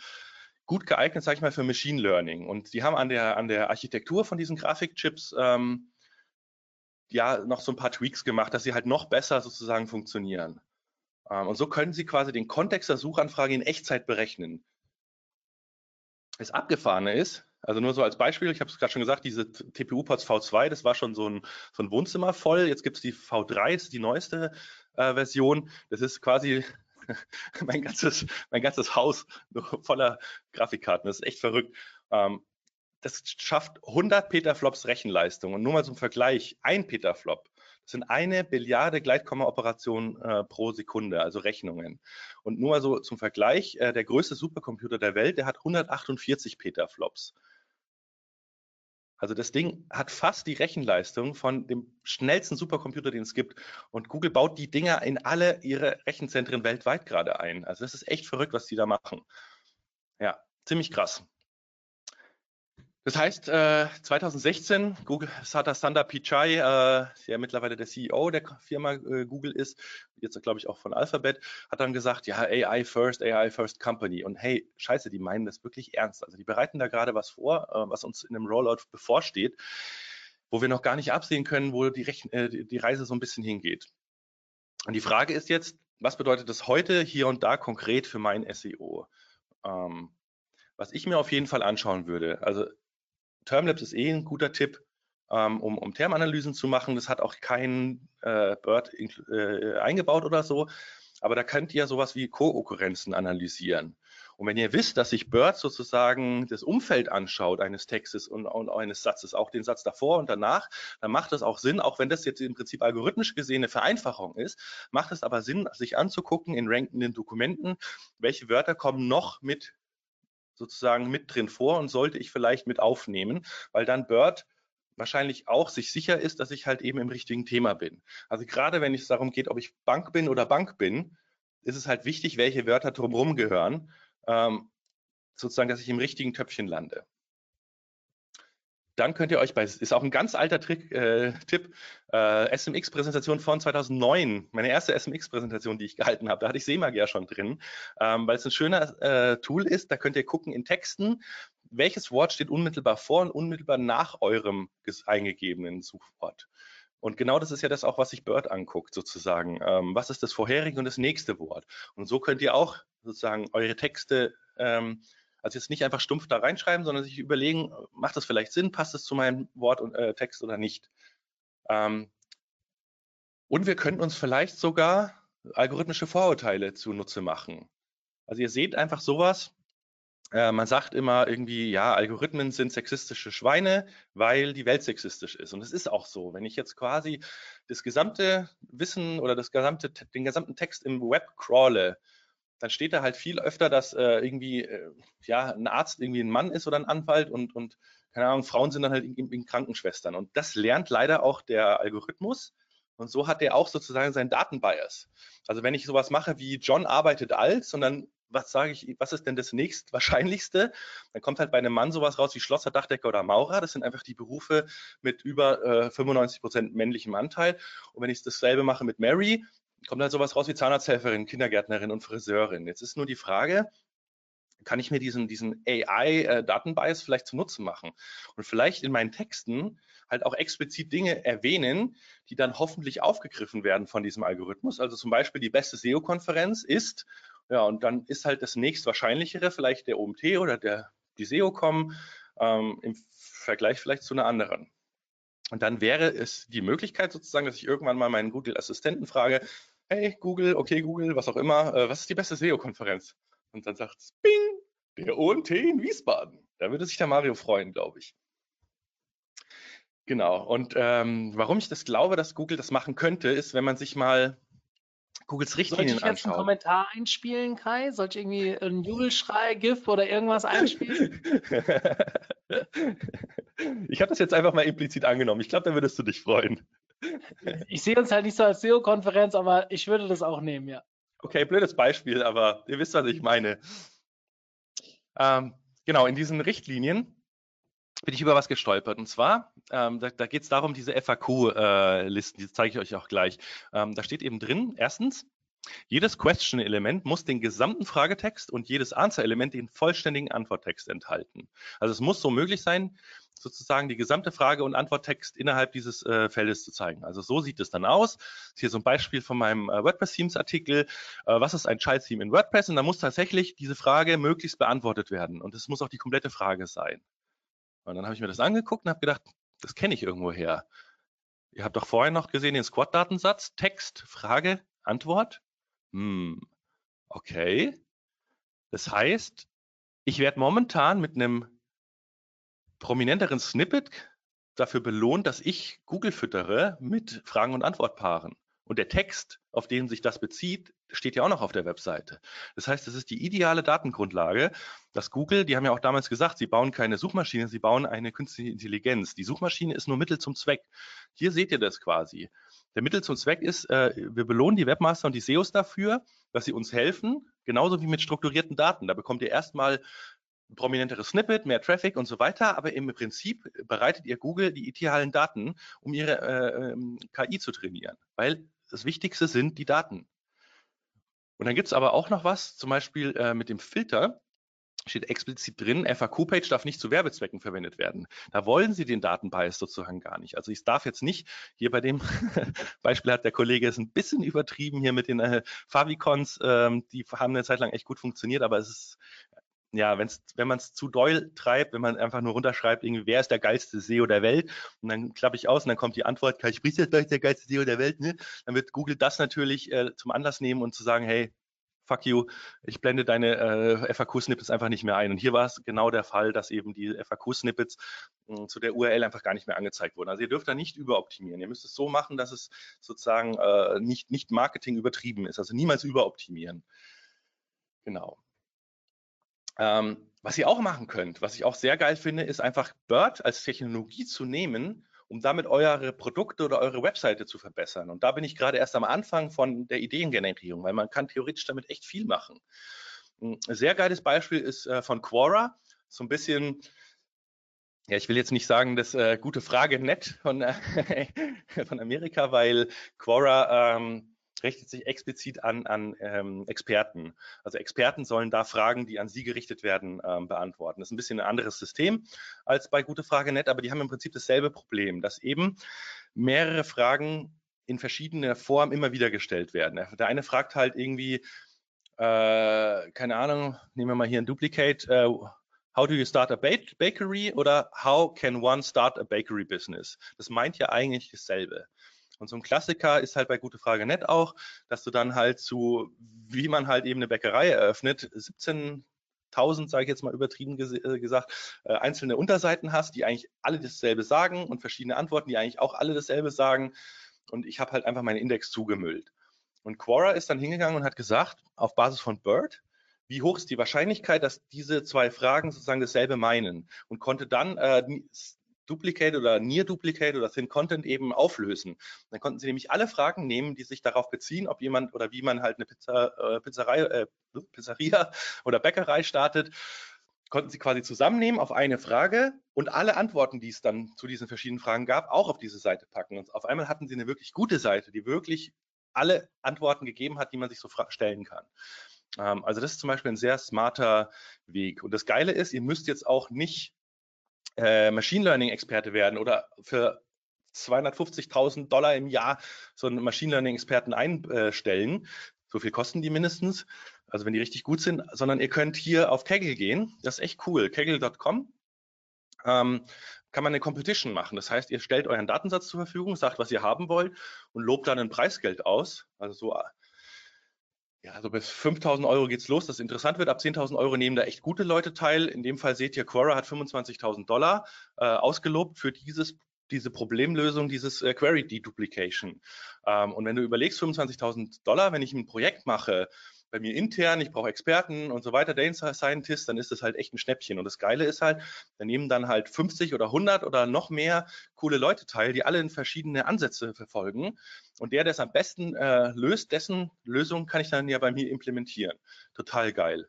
gut geeignet, sage ich mal, für Machine Learning. Und die haben an der, an der Architektur von diesen Grafikchips ähm, ja noch so ein paar Tweaks gemacht, dass sie halt noch besser sozusagen funktionieren. Ähm, und so können Sie quasi den Kontext der Suchanfrage in Echtzeit berechnen. Das Abgefahrene ist, also nur so als Beispiel, ich habe es gerade schon gesagt, diese TPU-Pods V2, das war schon so ein, so ein Wohnzimmer voll. Jetzt gibt es die V3, das ist die neueste äh, Version. Das ist quasi (laughs) mein ganzes, mein ganzes Haus voller Grafikkarten. Das ist echt verrückt. Ähm, das schafft 100 Petaflops Rechenleistung. Und nur mal zum Vergleich, ein Petaflop, das sind eine Billiarde Gleitkomma-Operationen äh, pro Sekunde, also Rechnungen. Und nur mal so zum Vergleich, äh, der größte Supercomputer der Welt, der hat 148 Petaflops. Also das Ding hat fast die Rechenleistung von dem schnellsten Supercomputer, den es gibt. Und Google baut die Dinger in alle ihre Rechenzentren weltweit gerade ein. Also das ist echt verrückt, was die da machen. Ja, ziemlich krass. Das heißt, äh, 2016, Google, Satya Sundar Pichai, äh, der mittlerweile der CEO der Firma äh, Google ist, jetzt glaube ich auch von Alphabet, hat dann gesagt, ja, AI first, AI first Company. Und hey, scheiße, die meinen das wirklich ernst. Also die bereiten da gerade was vor, äh, was uns in einem Rollout bevorsteht, wo wir noch gar nicht absehen können, wo die, Rechn äh, die Reise so ein bisschen hingeht. Und die Frage ist jetzt, was bedeutet das heute hier und da konkret für mein SEO? Ähm, was ich mir auf jeden Fall anschauen würde, also Termlabs ist eh ein guter Tipp, ähm, um, um Termanalysen zu machen. Das hat auch kein äh, Bird äh, eingebaut oder so. Aber da könnt ihr sowas wie Co-Okurrenzen analysieren. Und wenn ihr wisst, dass sich Bird sozusagen das Umfeld anschaut eines Textes und, und, eines Satzes, auch den Satz davor und danach, dann macht es auch Sinn, auch wenn das jetzt im Prinzip algorithmisch gesehen eine Vereinfachung ist, macht es aber Sinn, sich anzugucken in rankenden Dokumenten, welche Wörter kommen noch mit sozusagen mit drin vor und sollte ich vielleicht mit aufnehmen, weil dann Bird wahrscheinlich auch sich sicher ist, dass ich halt eben im richtigen Thema bin. Also gerade wenn es darum geht, ob ich Bank bin oder Bank bin, ist es halt wichtig, welche Wörter drumherum gehören, ähm, sozusagen, dass ich im richtigen Töpfchen lande. Dann könnt ihr euch bei, ist auch ein ganz alter Trick, äh, Tipp, äh, SMX-Präsentation von 2009, meine erste SMX-Präsentation, die ich gehalten habe, da hatte ich Seemagier schon drin, ähm, weil es ein schöner äh, Tool ist, da könnt ihr gucken in Texten, welches Wort steht unmittelbar vor und unmittelbar nach eurem eingegebenen Suchwort. Und genau das ist ja das auch, was sich Bird anguckt, sozusagen. Ähm, was ist das vorherige und das nächste Wort? Und so könnt ihr auch sozusagen eure Texte, ähm, also jetzt nicht einfach stumpf da reinschreiben, sondern sich überlegen, macht das vielleicht Sinn, passt es zu meinem Wort und äh, Text oder nicht? Ähm, und wir könnten uns vielleicht sogar algorithmische Vorurteile zunutze machen. Also ihr seht einfach sowas, äh, man sagt immer irgendwie, ja, Algorithmen sind sexistische Schweine, weil die Welt sexistisch ist. Und es ist auch so. Wenn ich jetzt quasi das gesamte Wissen oder das gesamte, den gesamten Text im Web crawle, dann steht da halt viel öfter, dass äh, irgendwie äh, ja ein Arzt irgendwie ein Mann ist oder ein Anwalt und, und keine Ahnung, Frauen sind dann halt irgendwie Krankenschwestern. Und das lernt leider auch der Algorithmus. Und so hat er auch sozusagen seinen Datenbias. Also wenn ich sowas mache wie John arbeitet als und dann was sage ich, was ist denn das nächstwahrscheinlichste? Dann kommt halt bei einem Mann sowas raus wie Schlosser, Dachdecker oder Maurer. Das sind einfach die Berufe mit über äh, 95 Prozent männlichem Anteil. Und wenn ich dasselbe mache mit Mary, kommt halt sowas raus wie Zahnarzthelferin, Kindergärtnerin und Friseurin. Jetzt ist nur die Frage, kann ich mir diesen, diesen AI-Datenbias äh, vielleicht zunutze machen und vielleicht in meinen Texten halt auch explizit Dinge erwähnen, die dann hoffentlich aufgegriffen werden von diesem Algorithmus. Also zum Beispiel die beste SEO-Konferenz ist ja, und dann ist halt das nächstwahrscheinlichere vielleicht der OMT oder der, die SEOCom ähm, im Vergleich vielleicht zu einer anderen. Und dann wäre es die Möglichkeit sozusagen, dass ich irgendwann mal meinen Google-Assistenten frage, hey Google, okay Google, was auch immer, äh, was ist die beste SEO-Konferenz? Und dann sagt es, bing, der OMT in Wiesbaden. Da würde sich der Mario freuen, glaube ich. Genau. Und ähm, warum ich das glaube, dass Google das machen könnte, ist, wenn man sich mal Googles Richtlinien Sollte ich jetzt einen Kommentar einspielen, Kai? Sollte ich irgendwie einen Jubelschrei, GIF oder irgendwas einspielen? (laughs) ich habe das jetzt einfach mal implizit angenommen. Ich glaube, da würdest du dich freuen. Ich sehe uns halt nicht so als SEO-Konferenz, aber ich würde das auch nehmen, ja. Okay, blödes Beispiel, aber ihr wisst, was ich meine. Ähm, genau, in diesen Richtlinien bin ich über was gestolpert. Und zwar, ähm, da, da geht es darum, diese FAQ-Listen, äh, die zeige ich euch auch gleich. Ähm, da steht eben drin, erstens, jedes Question-Element muss den gesamten Fragetext und jedes Answer-Element den vollständigen Antworttext enthalten. Also es muss so möglich sein, sozusagen die gesamte Frage- und Antworttext innerhalb dieses äh, Feldes zu zeigen. Also so sieht es dann aus. Hier so ein Beispiel von meinem äh, WordPress-Themes-Artikel. Äh, was ist ein Child-Theme in WordPress? Und da muss tatsächlich diese Frage möglichst beantwortet werden. Und es muss auch die komplette Frage sein. Und dann habe ich mir das angeguckt und habe gedacht, das kenne ich irgendwo her. Ihr habt doch vorher noch gesehen den Squad-Datensatz, Text, Frage, Antwort. Hm, okay. Das heißt, ich werde momentan mit einem prominenteren Snippet dafür belohnt, dass ich Google füttere mit Fragen- und Antwortpaaren. Und der Text, auf den sich das bezieht, steht ja auch noch auf der Webseite. Das heißt, es ist die ideale Datengrundlage, dass Google, die haben ja auch damals gesagt, sie bauen keine Suchmaschine, sie bauen eine künstliche Intelligenz. Die Suchmaschine ist nur Mittel zum Zweck. Hier seht ihr das quasi. Der Mittel zum Zweck ist, äh, wir belohnen die Webmaster und die SEOs dafür, dass sie uns helfen, genauso wie mit strukturierten Daten. Da bekommt ihr erstmal ein prominenteres Snippet, mehr Traffic und so weiter, aber im Prinzip bereitet ihr Google die idealen Daten, um ihre äh, ähm, KI zu trainieren, weil das Wichtigste sind die Daten. Und dann gibt es aber auch noch was, zum Beispiel äh, mit dem Filter steht explizit drin, FAQ-Page darf nicht zu Werbezwecken verwendet werden. Da wollen Sie den Datenbias sozusagen gar nicht. Also ich darf jetzt nicht, hier bei dem (laughs) Beispiel hat der Kollege es ein bisschen übertrieben hier mit den äh, Favicons, ähm, die haben eine Zeit lang echt gut funktioniert, aber es ist ja, wenn's, wenn man es zu doll treibt, wenn man einfach nur runterschreibt, irgendwie, wer ist der geilste SEO der Welt? Und dann klappe ich aus und dann kommt die Antwort, Kai Sprichst ist der geilste SEO der Welt, ne? Dann wird Google das natürlich äh, zum Anlass nehmen und zu sagen, hey, fuck you, ich blende deine äh, FAQ-Snippets einfach nicht mehr ein. Und hier war es genau der Fall, dass eben die FAQ-Snippets äh, zu der URL einfach gar nicht mehr angezeigt wurden. Also ihr dürft da nicht überoptimieren. Ihr müsst es so machen, dass es sozusagen äh, nicht, nicht Marketing übertrieben ist. Also niemals überoptimieren. Genau. Ähm, was ihr auch machen könnt, was ich auch sehr geil finde, ist einfach Bird als Technologie zu nehmen, um damit eure Produkte oder eure Webseite zu verbessern. Und da bin ich gerade erst am Anfang von der Ideengenerierung, weil man kann theoretisch damit echt viel machen. Ein sehr geiles Beispiel ist äh, von Quora, so ein bisschen ja, ich will jetzt nicht sagen, das äh, gute Frage nett von, äh, (laughs) von Amerika, weil Quora ähm, richtet sich explizit an, an ähm, Experten. Also Experten sollen da Fragen, die an sie gerichtet werden, ähm, beantworten. Das ist ein bisschen ein anderes System als bei Gute Frage nett, aber die haben im Prinzip dasselbe Problem, dass eben mehrere Fragen in verschiedener Form immer wieder gestellt werden. Der eine fragt halt irgendwie, äh, keine Ahnung, nehmen wir mal hier ein Duplicate, äh, How do you start a bakery oder How can one start a bakery business? Das meint ja eigentlich dasselbe. Und so ein Klassiker ist halt bei Gute Frage nett auch, dass du dann halt zu, wie man halt eben eine Bäckerei eröffnet, 17.000, sage ich jetzt mal übertrieben äh, gesagt, äh, einzelne Unterseiten hast, die eigentlich alle dasselbe sagen und verschiedene Antworten, die eigentlich auch alle dasselbe sagen. Und ich habe halt einfach meinen Index zugemüllt. Und Quora ist dann hingegangen und hat gesagt, auf Basis von BERT, wie hoch ist die Wahrscheinlichkeit, dass diese zwei Fragen sozusagen dasselbe meinen und konnte dann äh, Duplicate oder Near Duplicate oder Thin Content eben auflösen. Dann konnten sie nämlich alle Fragen nehmen, die sich darauf beziehen, ob jemand oder wie man halt eine Pizza, äh, Pizzerei, äh, (laughs) Pizzeria oder Bäckerei startet, konnten sie quasi zusammennehmen auf eine Frage und alle Antworten, die es dann zu diesen verschiedenen Fragen gab, auch auf diese Seite packen. Und auf einmal hatten sie eine wirklich gute Seite, die wirklich alle Antworten gegeben hat, die man sich so stellen kann. Ähm, also das ist zum Beispiel ein sehr smarter Weg. Und das Geile ist, ihr müsst jetzt auch nicht äh, Machine Learning Experte werden oder für 250.000 Dollar im Jahr so einen Machine Learning Experten einstellen. So viel kosten die mindestens. Also wenn die richtig gut sind, sondern ihr könnt hier auf Kaggle gehen. Das ist echt cool. Kaggle.com. Ähm, kann man eine Competition machen. Das heißt, ihr stellt euren Datensatz zur Verfügung, sagt, was ihr haben wollt und lobt dann ein Preisgeld aus. Also so ja, also bis 5.000 Euro geht's los, das interessant wird. Ab 10.000 Euro nehmen da echt gute Leute teil. In dem Fall seht ihr, Quora hat 25.000 Dollar äh, ausgelobt für dieses diese Problemlösung, dieses äh, Query Deduplication. Ähm, und wenn du überlegst, 25.000 Dollar, wenn ich ein Projekt mache, bei mir intern, ich brauche Experten und so weiter, Data Scientist, dann ist das halt echt ein Schnäppchen. Und das Geile ist halt, da nehmen dann halt 50 oder 100 oder noch mehr coole Leute teil, die alle in verschiedene Ansätze verfolgen. Und der, der es am besten äh, löst, dessen Lösung kann ich dann ja bei mir implementieren. Total geil.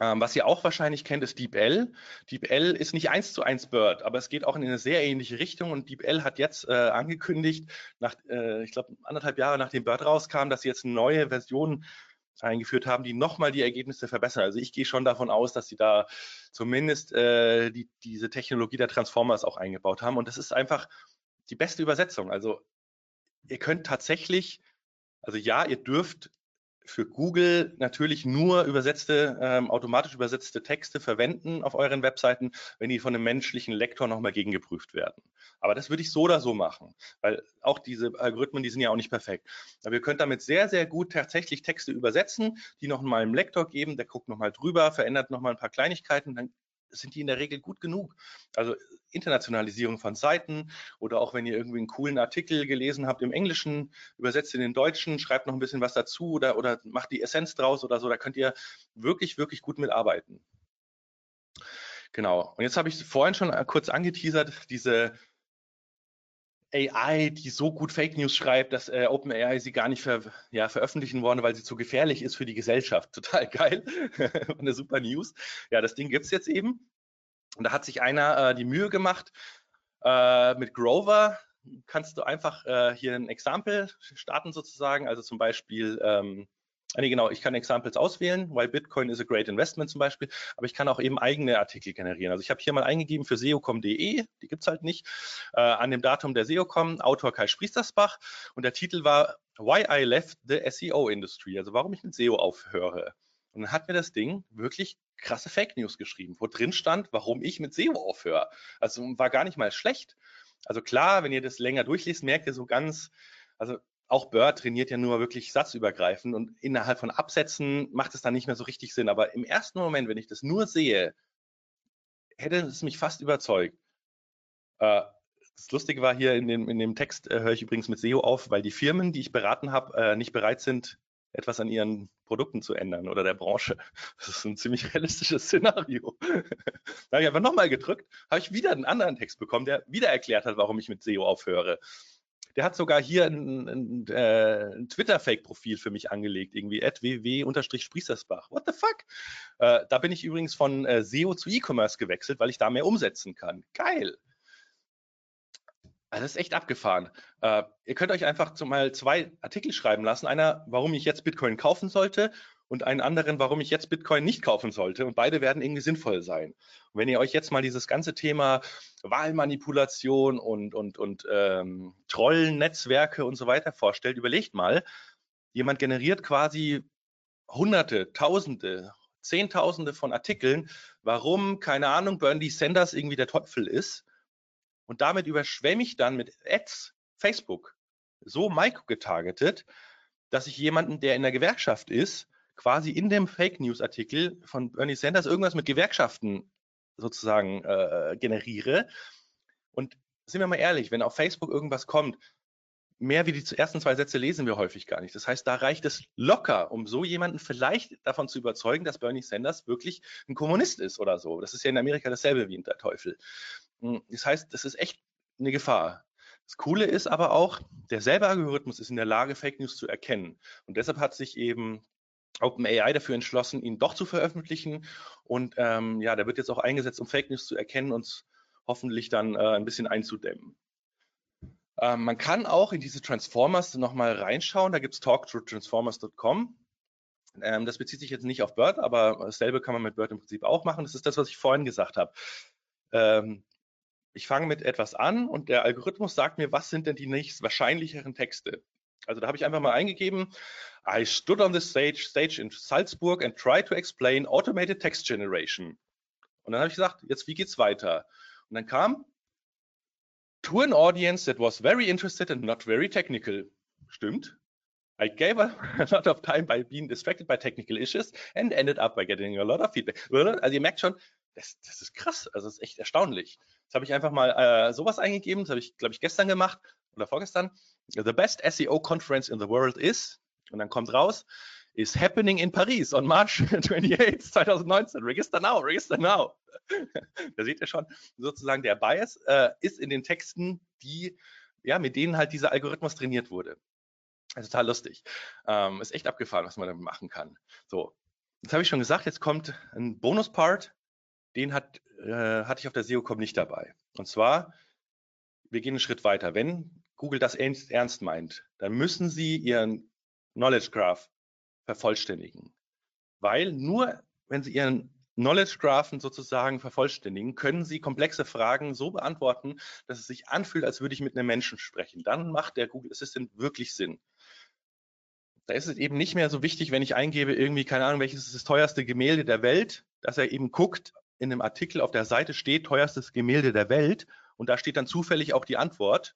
Ähm, was ihr auch wahrscheinlich kennt, ist DeepL. DeepL ist nicht eins zu eins Bird, aber es geht auch in eine sehr ähnliche Richtung und DeepL hat jetzt äh, angekündigt, nach, äh, ich glaube, anderthalb Jahre nachdem Bird rauskam, dass sie jetzt eine neue Version eingeführt haben, die nochmal die Ergebnisse verbessern. Also ich gehe schon davon aus, dass sie da zumindest äh, die, diese Technologie der Transformers auch eingebaut haben. Und das ist einfach die beste Übersetzung. Also ihr könnt tatsächlich, also ja, ihr dürft für Google natürlich nur übersetzte, ähm, automatisch übersetzte Texte verwenden auf euren Webseiten, wenn die von einem menschlichen Lektor nochmal gegengeprüft werden. Aber das würde ich so oder so machen, weil auch diese Algorithmen, die sind ja auch nicht perfekt. Aber ihr könnt damit sehr, sehr gut tatsächlich Texte übersetzen, die nochmal einem Lektor geben, der guckt nochmal drüber, verändert nochmal ein paar Kleinigkeiten, dann sind die in der Regel gut genug. Also Internationalisierung von Seiten oder auch wenn ihr irgendwie einen coolen Artikel gelesen habt im Englischen, übersetzt in den Deutschen, schreibt noch ein bisschen was dazu oder, oder macht die Essenz draus oder so, da könnt ihr wirklich, wirklich gut mitarbeiten. Genau. Und jetzt habe ich vorhin schon kurz angeteasert, diese AI, die so gut Fake News schreibt, dass äh, OpenAI sie gar nicht ver, ja, veröffentlichen wollen, weil sie zu gefährlich ist für die Gesellschaft. (laughs) Total geil. (laughs) Eine super News. Ja, das Ding gibt's jetzt eben. Und da hat sich einer äh, die Mühe gemacht, äh, mit Grover kannst du einfach äh, hier ein Exempel starten sozusagen. Also zum Beispiel ähm, nee, genau, ich kann Examples auswählen, why Bitcoin is a great investment zum Beispiel, aber ich kann auch eben eigene Artikel generieren. Also ich habe hier mal eingegeben für seocom.de, die gibt's halt nicht, äh, an dem Datum der SEOcom, Autor Kai Spriestersbach und der Titel war Why I Left the SEO Industry, also warum ich mit SEO aufhöre. Und dann hat mir das Ding wirklich krasse Fake News geschrieben, wo drin stand, warum ich mit SEO aufhöre. Also war gar nicht mal schlecht. Also klar, wenn ihr das länger durchliest, merkt ihr so ganz, also auch Bird trainiert ja nur wirklich satzübergreifend und innerhalb von Absätzen macht es dann nicht mehr so richtig Sinn. Aber im ersten Moment, wenn ich das nur sehe, hätte es mich fast überzeugt. Äh, das Lustige war hier in dem, in dem Text, äh, höre ich übrigens mit SEO auf, weil die Firmen, die ich beraten habe, äh, nicht bereit sind, etwas an ihren Produkten zu ändern oder der Branche. Das ist ein ziemlich (laughs) realistisches Szenario. da habe ich einfach nochmal gedrückt, habe ich wieder einen anderen Text bekommen, der wieder erklärt hat, warum ich mit SEO aufhöre. Der hat sogar hier ein, ein, äh, ein Twitter-Fake-Profil für mich angelegt, irgendwie ww-sprießersbach. What the fuck? Äh, da bin ich übrigens von äh, SEO zu E-Commerce gewechselt, weil ich da mehr umsetzen kann. Geil. Also das ist echt abgefahren. Äh, ihr könnt euch einfach zum mal zwei Artikel schreiben lassen. Einer, warum ich jetzt Bitcoin kaufen sollte und einen anderen, warum ich jetzt Bitcoin nicht kaufen sollte. Und beide werden irgendwie sinnvoll sein. Und wenn ihr euch jetzt mal dieses ganze Thema Wahlmanipulation und, und, und ähm, Trollennetzwerke und so weiter vorstellt, überlegt mal, jemand generiert quasi Hunderte, Tausende, Zehntausende von Artikeln, warum, keine Ahnung, Bernie Sanders irgendwie der Teufel ist. Und damit überschwemme ich dann mit Ads Facebook so micro getargetet, dass ich jemanden, der in der Gewerkschaft ist, quasi in dem Fake News Artikel von Bernie Sanders irgendwas mit Gewerkschaften sozusagen äh, generiere. Und sind wir mal ehrlich, wenn auf Facebook irgendwas kommt, mehr wie die ersten zwei Sätze lesen wir häufig gar nicht. Das heißt, da reicht es locker, um so jemanden vielleicht davon zu überzeugen, dass Bernie Sanders wirklich ein Kommunist ist oder so. Das ist ja in Amerika dasselbe wie in der Teufel. Hm, das heißt, das ist echt eine Gefahr. Das Coole ist aber auch, derselbe Algorithmus ist in der Lage, Fake News zu erkennen. Und deshalb hat sich eben OpenAI dafür entschlossen, ihn doch zu veröffentlichen. Und ähm, ja, der wird jetzt auch eingesetzt, um Fake News zu erkennen und hoffentlich dann äh, ein bisschen einzudämmen. Ähm, man kann auch in diese Transformers nochmal reinschauen. Da gibt es talktotransformers.com. Ähm, das bezieht sich jetzt nicht auf Bird, aber dasselbe kann man mit Bird im Prinzip auch machen. Das ist das, was ich vorhin gesagt habe. Ähm, ich fange mit etwas an und der Algorithmus sagt mir, was sind denn die nächst wahrscheinlicheren Texte. Also da habe ich einfach mal eingegeben, I stood on the stage, stage in Salzburg and tried to explain automated text generation. Und dann habe ich gesagt, jetzt wie geht's weiter? Und dann kam to an audience that was very interested and not very technical. Stimmt. I gave a (laughs) lot of time by being distracted by technical issues and ended up by getting a lot of feedback. Also ihr merkt schon, das, das ist krass, also das ist echt erstaunlich. Jetzt habe ich einfach mal äh, sowas eingegeben, das habe ich, glaube ich, gestern gemacht oder vorgestern. The best SEO conference in the world is, und dann kommt raus, is happening in Paris on March (laughs) 28, 2019. Register now, register now. (laughs) da seht ihr schon, sozusagen der Bias äh, ist in den Texten, die, ja, mit denen halt dieser Algorithmus trainiert wurde. Also total lustig. Ähm, ist echt abgefahren, was man damit machen kann. So, jetzt habe ich schon gesagt, jetzt kommt ein Bonus-Part den hat, äh, hatte ich auf der SEOCom nicht dabei. Und zwar, wir gehen einen Schritt weiter. Wenn Google das ernst, ernst meint, dann müssen sie ihren Knowledge Graph vervollständigen. Weil nur wenn sie ihren Knowledge Graphen sozusagen vervollständigen, können Sie komplexe Fragen so beantworten, dass es sich anfühlt, als würde ich mit einem Menschen sprechen. Dann macht der Google Assistant wirklich Sinn. Da ist es eben nicht mehr so wichtig, wenn ich eingebe, irgendwie, keine Ahnung, welches ist das teuerste Gemälde der Welt, dass er eben guckt, in einem Artikel auf der Seite steht, teuerstes Gemälde der Welt und da steht dann zufällig auch die Antwort.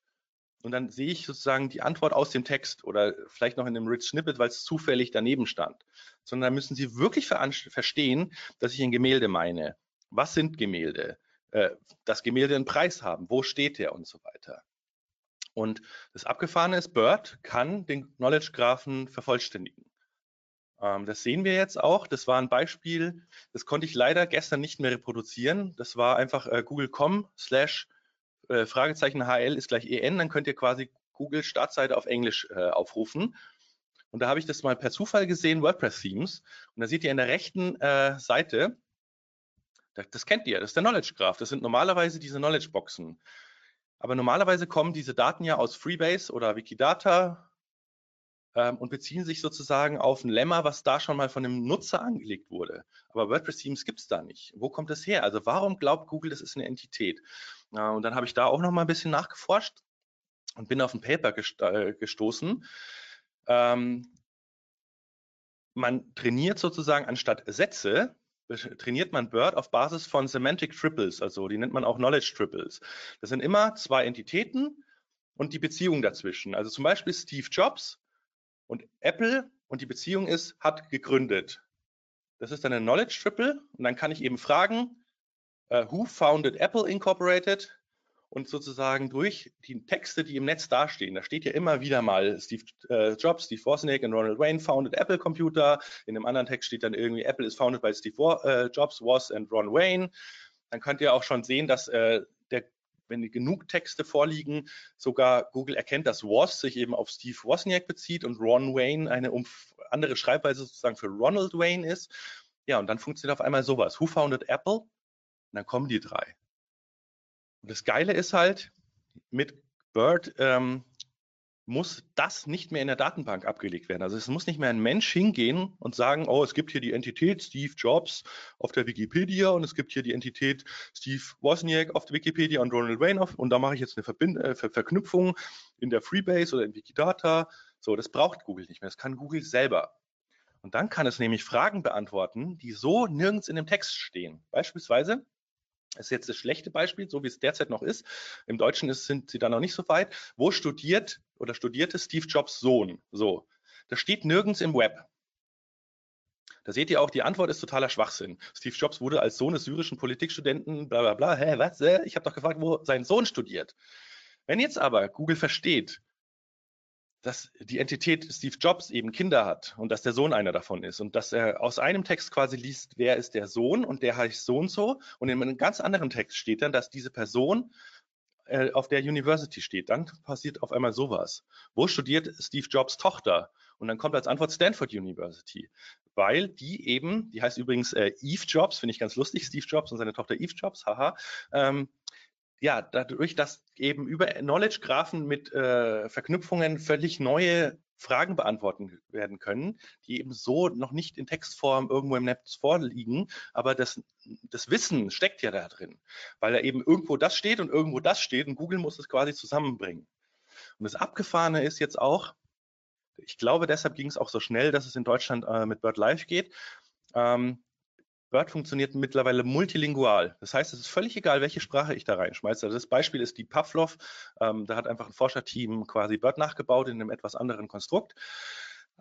Und dann sehe ich sozusagen die Antwort aus dem Text oder vielleicht noch in einem Rich Snippet, weil es zufällig daneben stand. Sondern da müssen Sie wirklich verstehen, dass ich ein Gemälde meine. Was sind Gemälde? Äh, das Gemälde einen Preis haben. Wo steht der und so weiter. Und das Abgefahrene ist, Bird kann den Knowledge Graphen vervollständigen. Ähm, das sehen wir jetzt auch. Das war ein Beispiel, das konnte ich leider gestern nicht mehr reproduzieren. Das war einfach äh, google.com slash äh, Fragezeichen HL ist gleich EN. Dann könnt ihr quasi Google Startseite auf Englisch äh, aufrufen. Und da habe ich das mal per Zufall gesehen, WordPress-Themes. Und da seht ihr in der rechten äh, Seite, das, das, kennt ihr, das ist der Knowledge Graph. Das sind normalerweise diese Knowledge-Boxen. Aber normalerweise kommen diese Daten ja aus Freebase oder Wikidata ähm, und beziehen sich sozusagen auf ein Lemma, was da schon mal von dem Nutzer angelegt wurde. Aber WordPress-Themes gibt es da nicht. Wo kommt das her? Also warum glaubt Google, das ist eine Entität? Äh, und dann habe ich da auch noch mal ein bisschen nachgeforscht und bin auf ein Paper äh, gestoßen. Ähm, man trainiert sozusagen anstatt Sätze, trainiert man Bird auf Basis von Semantic Triples, also die nennt man auch Knowledge Triples. Das sind immer zwei Entitäten und die Beziehung dazwischen. Also zum Beispiel Steve Jobs und Apple und die Beziehung ist, hat gegründet. Das ist dann ein Knowledge Triple und dann kann ich eben fragen, who founded Apple Incorporated? und sozusagen durch die Texte, die im Netz dastehen, da steht ja immer wieder mal Steve äh, Jobs, Steve Wozniak und Ronald Wayne founded Apple Computer. In einem anderen Text steht dann irgendwie Apple is founded by Steve äh, Jobs, Woz and Ron Wayne. Dann könnt ihr auch schon sehen, dass äh, der wenn genug Texte vorliegen, sogar Google erkennt, dass Woz sich eben auf Steve Wozniak bezieht und Ron Wayne eine andere Schreibweise sozusagen für Ronald Wayne ist. Ja, und dann funktioniert auf einmal sowas. Who founded Apple? Und dann kommen die drei. Und das Geile ist halt, mit Bird ähm, muss das nicht mehr in der Datenbank abgelegt werden. Also es muss nicht mehr ein Mensch hingehen und sagen, oh, es gibt hier die Entität Steve Jobs auf der Wikipedia und es gibt hier die Entität Steve Wozniak auf der Wikipedia und Ronald Wayne auf und da mache ich jetzt eine Verbind äh, Ver Verknüpfung in der Freebase oder in Wikidata. So, das braucht Google nicht mehr. Das kann Google selber. Und dann kann es nämlich Fragen beantworten, die so nirgends in dem Text stehen. Beispielsweise, ist jetzt das schlechte Beispiel, so wie es derzeit noch ist. Im Deutschen ist, sind sie da noch nicht so weit. Wo studiert oder studierte Steve Jobs Sohn? So. Das steht nirgends im Web. Da seht ihr auch, die Antwort ist totaler Schwachsinn. Steve Jobs wurde als Sohn des syrischen Politikstudenten, bla bla bla. Hä, was? Ich habe doch gefragt, wo sein Sohn studiert. Wenn jetzt aber Google versteht, dass die Entität Steve Jobs eben Kinder hat und dass der Sohn einer davon ist und dass er aus einem Text quasi liest, wer ist der Sohn und der heißt so und so und in einem ganz anderen Text steht dann, dass diese Person äh, auf der University steht. Dann passiert auf einmal sowas. Wo studiert Steve Jobs Tochter? Und dann kommt als Antwort Stanford University, weil die eben, die heißt übrigens äh, Eve Jobs, finde ich ganz lustig, Steve Jobs und seine Tochter Eve Jobs, haha, ähm, ja, dadurch, dass eben über Knowledge-Graphen mit äh, Verknüpfungen völlig neue Fragen beantworten werden können, die eben so noch nicht in Textform irgendwo im Netz vorliegen, aber das, das Wissen steckt ja da drin, weil da eben irgendwo das steht und irgendwo das steht und Google muss es quasi zusammenbringen. Und das Abgefahrene ist jetzt auch, ich glaube, deshalb ging es auch so schnell, dass es in Deutschland äh, mit Bird Live geht. Ähm, Bird funktioniert mittlerweile multilingual. Das heißt, es ist völlig egal, welche Sprache ich da reinschmeiße. Also das Beispiel ist die Pavlov. Ähm, da hat einfach ein Forscherteam quasi Bird nachgebaut in einem etwas anderen Konstrukt.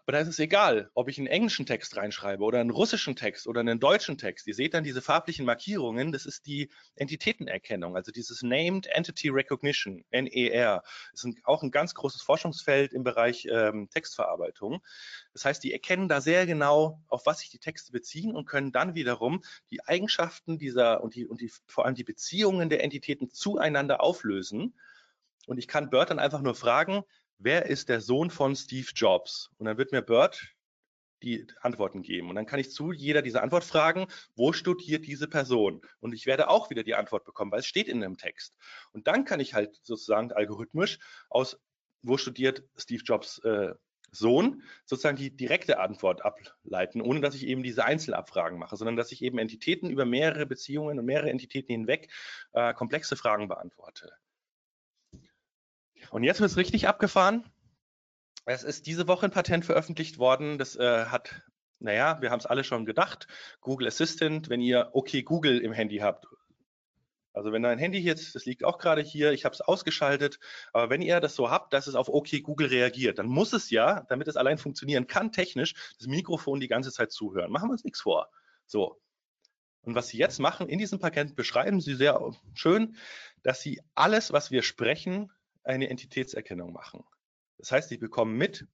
Aber da ist es egal, ob ich einen englischen Text reinschreibe oder einen russischen Text oder einen deutschen Text. Ihr seht dann diese farblichen Markierungen, das ist die Entitätenerkennung, also dieses Named Entity Recognition, NER. Das ist auch ein ganz großes Forschungsfeld im Bereich ähm, Textverarbeitung. Das heißt, die erkennen da sehr genau, auf was sich die Texte beziehen und können dann wiederum die Eigenschaften dieser und die, und die, vor allem die Beziehungen der Entitäten zueinander auflösen. Und ich kann Bird dann einfach nur fragen, wer ist der Sohn von Steve Jobs? Und dann wird mir Bird die Antworten geben. Und dann kann ich zu jeder dieser Antwort fragen, wo studiert diese Person? Und ich werde auch wieder die Antwort bekommen, weil es steht in dem Text. Und dann kann ich halt sozusagen algorithmisch aus, wo studiert Steve Jobs äh, Sohn, sozusagen die direkte Antwort ableiten, ohne dass ich eben diese Einzelabfragen mache, sondern dass ich eben Entitäten über mehrere Beziehungen und mehrere Entitäten hinweg äh, komplexe Fragen beantworte. Und jetzt wird es richtig abgefahren. Es ist diese Woche ein Patent veröffentlicht worden. Das äh, hat, naja, wir haben es alle schon gedacht. Google Assistant, wenn ihr OK Google im Handy habt. Also wenn dein Handy jetzt, das liegt auch gerade hier, ich habe es ausgeschaltet, aber wenn ihr das so habt, dass es auf OK Google reagiert, dann muss es ja, damit es allein funktionieren kann, technisch das Mikrofon die ganze Zeit zuhören. Machen wir uns nichts vor. So. Und was Sie jetzt machen in diesem Patent, beschreiben Sie sehr schön, dass Sie alles, was wir sprechen, eine Entitätserkennung machen. Das heißt, ich bekomme mit,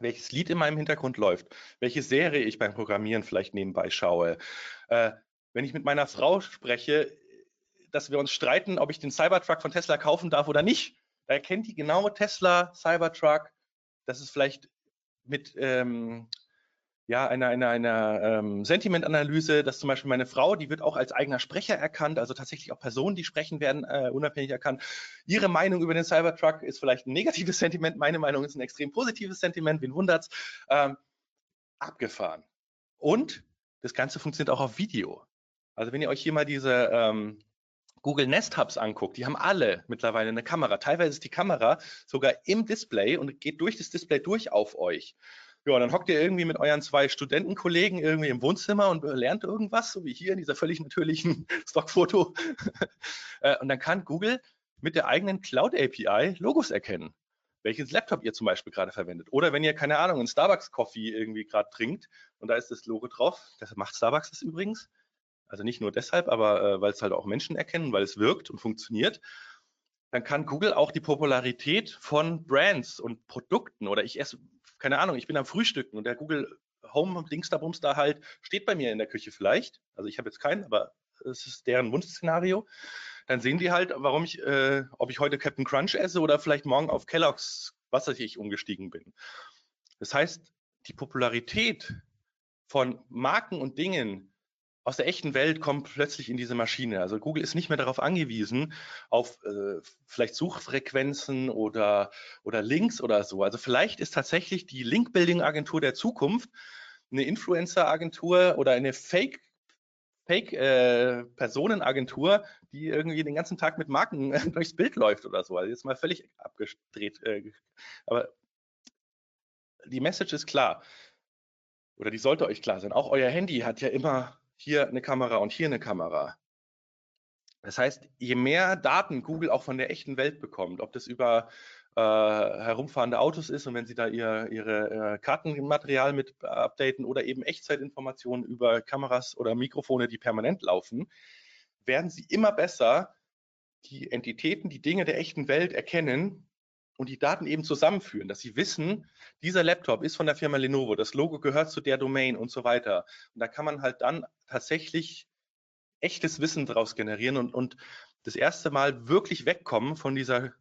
welches Lied in meinem Hintergrund läuft, welche Serie ich beim Programmieren vielleicht nebenbei schaue. Äh, wenn ich mit meiner Frau spreche, dass wir uns streiten, ob ich den Cybertruck von Tesla kaufen darf oder nicht, da erkennt die genau Tesla, Cybertruck, das ist vielleicht mit ähm, ja, einer, einer, einer ähm, Sentimentanalyse, dass zum Beispiel meine Frau, die wird auch als eigener Sprecher erkannt, also tatsächlich auch Personen, die sprechen, werden äh, unabhängig erkannt. Ihre Meinung über den Cybertruck ist vielleicht ein negatives (laughs) Sentiment, meine Meinung ist ein extrem positives Sentiment, wen wundert's? Ähm, abgefahren. Und das Ganze funktioniert auch auf Video. Also wenn ihr euch hier mal diese ähm, Google Nest Hubs anguckt, die haben alle mittlerweile eine Kamera. Teilweise ist die Kamera sogar im Display und geht durch das Display durch auf euch. Ja, und dann hockt ihr irgendwie mit euren zwei Studentenkollegen irgendwie im Wohnzimmer und lernt irgendwas, so wie hier in dieser völlig natürlichen (laughs) Stockfoto. (laughs) Äh, und dann kann Google mit der eigenen Cloud API Logos erkennen, welches Laptop ihr zum Beispiel gerade verwendet. Oder wenn ihr, keine Ahnung, einen Starbucks-Coffee irgendwie gerade trinkt und da ist das Logo drauf, das macht Starbucks das übrigens. Also nicht nur deshalb, aber äh, weil es halt auch Menschen erkennen, weil es wirkt und funktioniert. dann kann Google auch die Popularität von Brands und Produkten oder ich esse, keine Ahnung, ich bin am Frühstücken und der Google Home Links da Bums da halt steht bei mir in der Küche vielleicht. Also ich habe jetzt keinen, aber es ist deren Wunschszenario. Dann sehen die halt, warum ich, äh, ob ich heute Captain Crunch esse oder vielleicht morgen auf Kellogg's, was weiß ich, umgestiegen bin. Das heißt, die Popularität von Marken und Dingen aus der echten Welt kommt plötzlich in diese Maschine. Also Google ist nicht mehr darauf angewiesen, auf äh, vielleicht Suchfrequenzen oder, oder Links oder so. Also vielleicht ist tatsächlich die Link-Building-Agentur der Zukunft eine Influencer-Agentur oder eine Fake Fake-Personenagentur, äh, die irgendwie den ganzen Tag mit Marken (laughs) durchs Bild läuft oder so. Also jetzt mal völlig abgedreht. Äh, aber die Message ist klar. Oder die sollte euch klar sein. Auch euer Handy hat ja immer hier eine Kamera und hier eine Kamera. Das heißt, je mehr Daten Google auch von der echten Welt bekommt, ob das über äh, herumfahrende Autos ist und wenn Sie da ihr, Ihre äh, Kartenmaterial mit updaten oder eben Echtzeitinformationen über Kameras oder Mikrofone, die permanent laufen, werden Sie immer besser die Entitäten, die Dinge der echten Welt erkennen und die Daten eben zusammenführen, dass Sie wissen, dieser Laptop ist von der Firma Lenovo, das Logo gehört zu der Domain und so weiter. Und da kann man halt dann tatsächlich echtes Wissen daraus generieren und, und das erste Mal wirklich wegkommen von dieser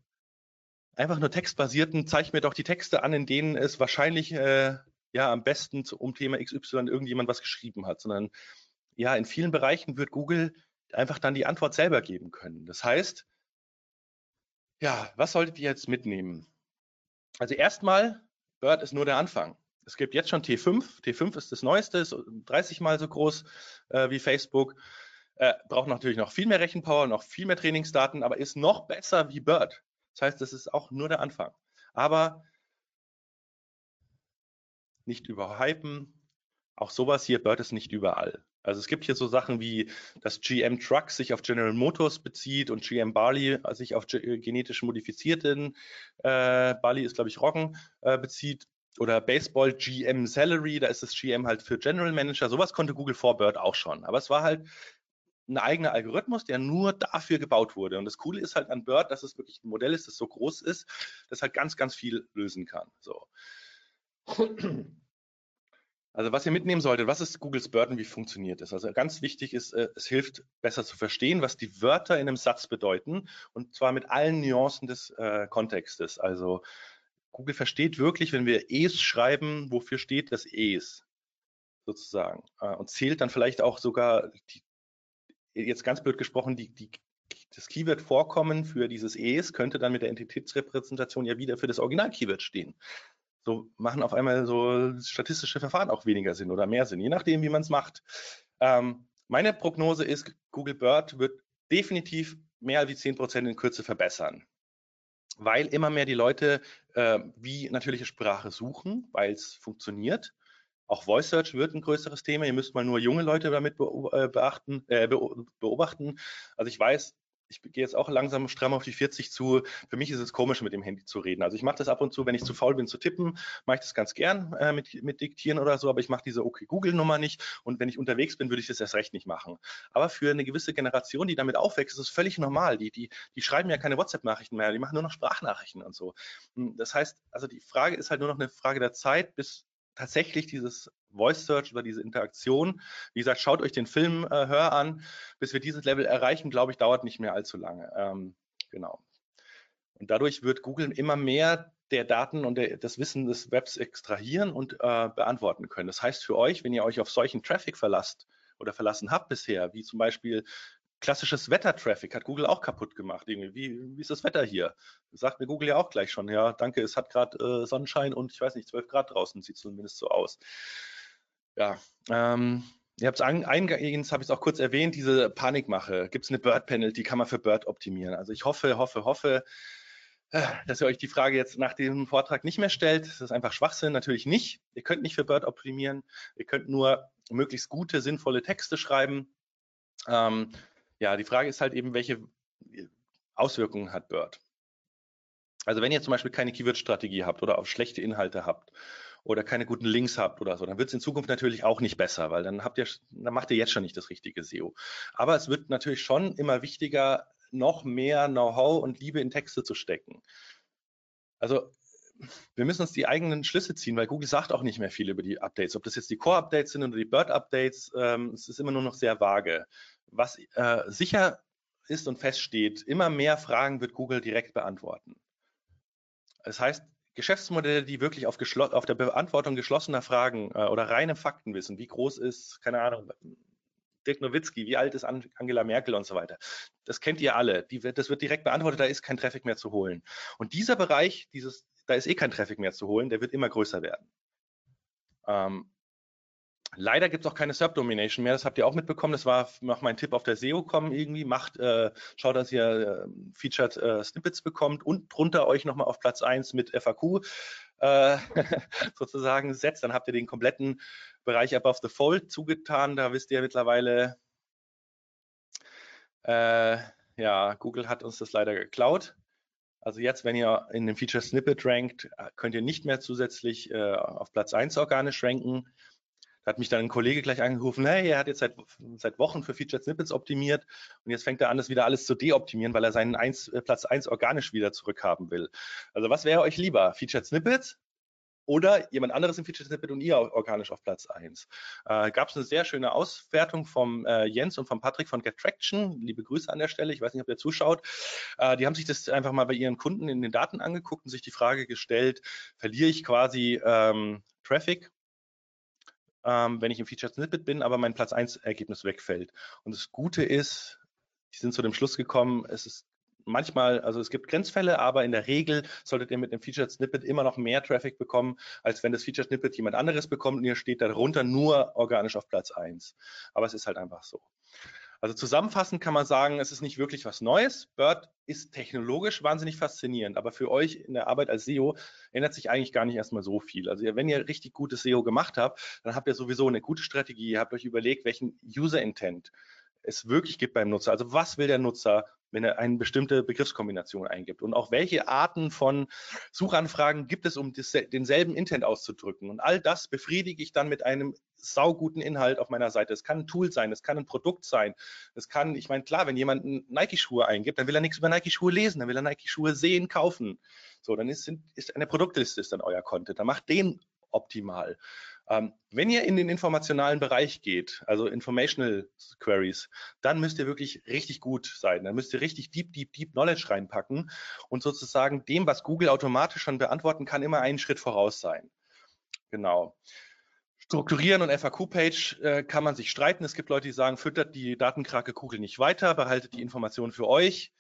einfach nur textbasierten, zeig mir doch die Texte an, in denen es wahrscheinlich äh, ja am besten um Thema XY irgendjemand was geschrieben hat, sondern ja, in vielen Bereichen wird Google einfach dann die Antwort selber geben können. Das heißt, ja, was solltet ihr jetzt mitnehmen? Also erstmal, Bird ist nur der Anfang. Es gibt jetzt schon T5. T5 ist das Neueste, ist 30 mal so groß äh, wie Facebook. Äh, braucht natürlich noch viel mehr Rechenpower, noch viel mehr Trainingsdaten, aber ist noch besser wie Bird. Das heißt, das ist auch nur der Anfang. Aber nicht überhypen. Auch sowas hier, Bird ist nicht überall. Also es gibt hier so Sachen wie, dass GM Trucks sich auf General Motors bezieht und GM Barley sich auf äh, genetisch modifizierten, äh, Barley ist glaube ich Roggen, äh, bezieht. Oder Baseball GM Salary, da ist das GM halt für General Manager. Sowas konnte Google for Bird auch schon. Aber es war halt ein eigener Algorithmus, der nur dafür gebaut wurde. Und das Coole ist halt an Bird, dass es wirklich ein Modell ist, das so groß ist, das halt ganz, ganz viel lösen kann. So. (clears throat) Also was ihr mitnehmen solltet, was ist Googles Bird und wie funktioniert es? Also ganz wichtig ist, äh, es hilft besser zu verstehen, was die Wörter in einem Satz bedeuten und zwar mit allen Nuancen des äh, Kontextes. Also Google versteht wirklich, wenn wir es schreiben, wofür steht das es sozusagen äh, und zählt dann vielleicht auch sogar die, jetzt ganz blöd gesprochen, die, die, das Keyword-Vorkommen für dieses es könnte dann mit der Entitätsrepräsentation ja wieder für das Original-Keyword stehen. So machen auf einmal so statistische Verfahren auch weniger Sinn oder mehr Sinn, je nachdem, wie man es macht. Ähm, meine Prognose ist, Google Bird wird definitiv mehr als 10 Prozent in Kürze verbessern, weil immer mehr die Leute äh, wie natürliche Sprache suchen, weil es funktioniert auch Voice Search wird ein größeres Thema. Ihr müsst mal nur junge Leute damit äh, beachten, äh, beobachten. Also ich weiß, ich gehe jetzt auch langsam stramm auf die 40 zu. Für mich ist es komisch, mit dem Handy zu reden. Also ich mache das ab und zu, wenn ich zu faul bin zu tippen, mache ich das ganz gern äh, mit, mit Diktieren oder so, aber ich mache diese OK Google-Nummer nicht. Und wenn ich unterwegs bin, würde ich das erst recht nicht machen. Aber für eine gewisse Generation, die damit aufwächst, ist es völlig normal. Die, die, die schreiben ja keine WhatsApp-Nachrichten mehr, die machen nur noch Sprachnachrichten und so. Hm, das heißt, also die Frage ist halt nur noch eine Frage der Zeit, bis tatsächlich dieses Voice Search oder diese Interaktion. Wie gesagt, schaut euch den Film äh, Hör an. Bis wir dieses Level erreichen, glaube ich, dauert nicht mehr allzu lange. Ähm, genau. Und dadurch wird Google immer mehr der Daten und der, das Wissen des Webs extrahieren und äh, beantworten können. Das heißt für euch, wenn ihr euch auf solchen Traffic verlasst oder verlassen habt bisher, wie zum Beispiel klassisches Wetter-Traffic hat Google auch kaputt gemacht. Irgendwie. Wie, wie ist das Wetter hier? Sagt mir Google ja auch gleich schon. Ja, danke, es hat gerade äh, Sonnenschein und ich weiß nicht, 12 Grad draußen, sieht zumindest so aus. Ja, ähm, ihr habt es eingehend, habe ich es auch kurz erwähnt, diese Panikmache. Gibt es eine Bird-Penalty, kann man für Bird optimieren. Also ich hoffe, hoffe, hoffe, äh, dass ihr euch die Frage jetzt nach diesem Vortrag nicht mehr stellt. Das ist einfach Schwachsinn, natürlich nicht. Ihr könnt nicht für Bird optimieren. Ihr könnt nur möglichst gute, sinnvolle Texte schreiben. Ähm, ja, die Frage ist halt eben, welche Auswirkungen hat Bird? Also wenn ihr zum Beispiel keine Keyword-Strategie habt oder auch schlechte Inhalte habt oder keine guten Links habt oder so, dann wird es in Zukunft natürlich auch nicht besser, weil dann habt ihr, dann macht ihr jetzt schon nicht das richtige SEO. Aber es wird natürlich schon immer wichtiger, noch mehr Know-how und Liebe in Texte zu stecken. Also wir müssen uns die eigenen Schlüsse ziehen, weil Google sagt auch nicht mehr viel über die Updates. Ob das jetzt die Core-Updates sind oder die Bird-Updates, ähm, es ist immer nur noch sehr vage. Was äh, sicher ist und feststeht, immer mehr Fragen wird Google direkt beantworten. Das heißt, Geschäftsmodelle, die wirklich auf, auf der Beantwortung geschlossener Fragen äh, oder reine Fakten wissen, wie groß ist, keine Ahnung, Dirk Nowitzki, wie alt ist Angela Merkel und so weiter. Das kennt ihr alle. Die, das wird direkt beantwortet, da ist kein Traffic mehr zu holen. Und dieser Bereich, dieses, da ist eh kein Traffic mehr zu holen, der wird immer größer werden. Ähm, Leider gibt es auch keine Subdomination mehr. Das habt ihr auch mitbekommen. Das war noch mein Tipp auf der SEO-Com irgendwie. Macht, äh, schaut, dass ihr äh, Featured äh, Snippets bekommt und drunter euch nochmal auf Platz 1 mit FAQ äh, (laughs) sozusagen setzt. Dann habt ihr den kompletten Bereich Above the Fold zugetan. Da wisst ihr mittlerweile, äh, ja, Google hat uns das leider geklaut. Also jetzt, wenn ihr in dem Feature Snippet rankt, könnt ihr nicht mehr zusätzlich äh, auf Platz 1 organisch ranken. Hat mich dann ein Kollege gleich angerufen, hey, er hat jetzt seit, seit Wochen für Featured Snippets optimiert und jetzt fängt er an, das wieder alles zu deoptimieren, weil er seinen 1, äh, Platz 1 organisch wieder zurückhaben will. Also was wäre euch lieber? Featured Snippets oder jemand anderes im Featured Snippet und ihr organisch auf Platz 1. Äh, Gab es eine sehr schöne Auswertung vom äh, Jens und vom Patrick von GetTraction. Liebe Grüße an der Stelle. Ich weiß nicht, ob ihr zuschaut. Äh, die haben sich das einfach mal bei ihren Kunden in den Daten angeguckt und sich die Frage gestellt, verliere ich quasi ähm, Traffic ähm, wenn ich im Featured Snippet bin, aber mein Platz 1 Ergebnis wegfällt. Und das Gute ist, die sind zu dem Schluss gekommen, es ist manchmal, also es gibt Grenzfälle, aber in der Regel solltet ihr mit einem Featured Snippet immer noch mehr Traffic bekommen, als wenn das Featured Snippet jemand anderes bekommt und ihr steht darunter nur organisch auf Platz 1. Aber es ist halt einfach so. Also zusammenfassend kann man sagen, es ist nicht wirklich was Neues. Bird ist technologisch wahnsinnig faszinierend, aber für euch in der Arbeit als SEO ändert sich eigentlich gar nicht erstmal so viel. Also wenn ihr richtig gutes SEO gemacht habt, dann habt ihr sowieso eine gute Strategie. Ihr habt euch überlegt, welchen User Intent es wirklich gibt beim Nutzer. Also was will der Nutzer, wenn er eine bestimmte Begriffskombination eingibt? Und auch welche Arten von Suchanfragen gibt es, um denselben Intent auszudrücken? Und all das befriedige ich dann mit einem sauguten Inhalt auf meiner Seite. Es kann ein Tool sein, es kann ein Produkt sein. Es kann, ich meine, klar, wenn jemand Nike-Schuhe eingibt, dann will er nichts über Nike-Schuhe lesen, dann will er Nike-Schuhe sehen, kaufen. So, dann ist, ist eine Produktliste ist dann euer Content. Dann macht den optimal. Ähm, wenn ihr in den informationalen Bereich geht, also Informational Queries, dann müsst ihr wirklich richtig gut sein. Dann müsst ihr richtig deep, deep, deep Knowledge reinpacken und sozusagen dem, was Google automatisch schon beantworten kann, immer einen Schritt voraus sein. Genau. Strukturieren und FAQ-Page äh, kann man sich streiten. Es gibt Leute, die sagen, füttert die Datenkrake Google nicht weiter, behaltet die Informationen für euch.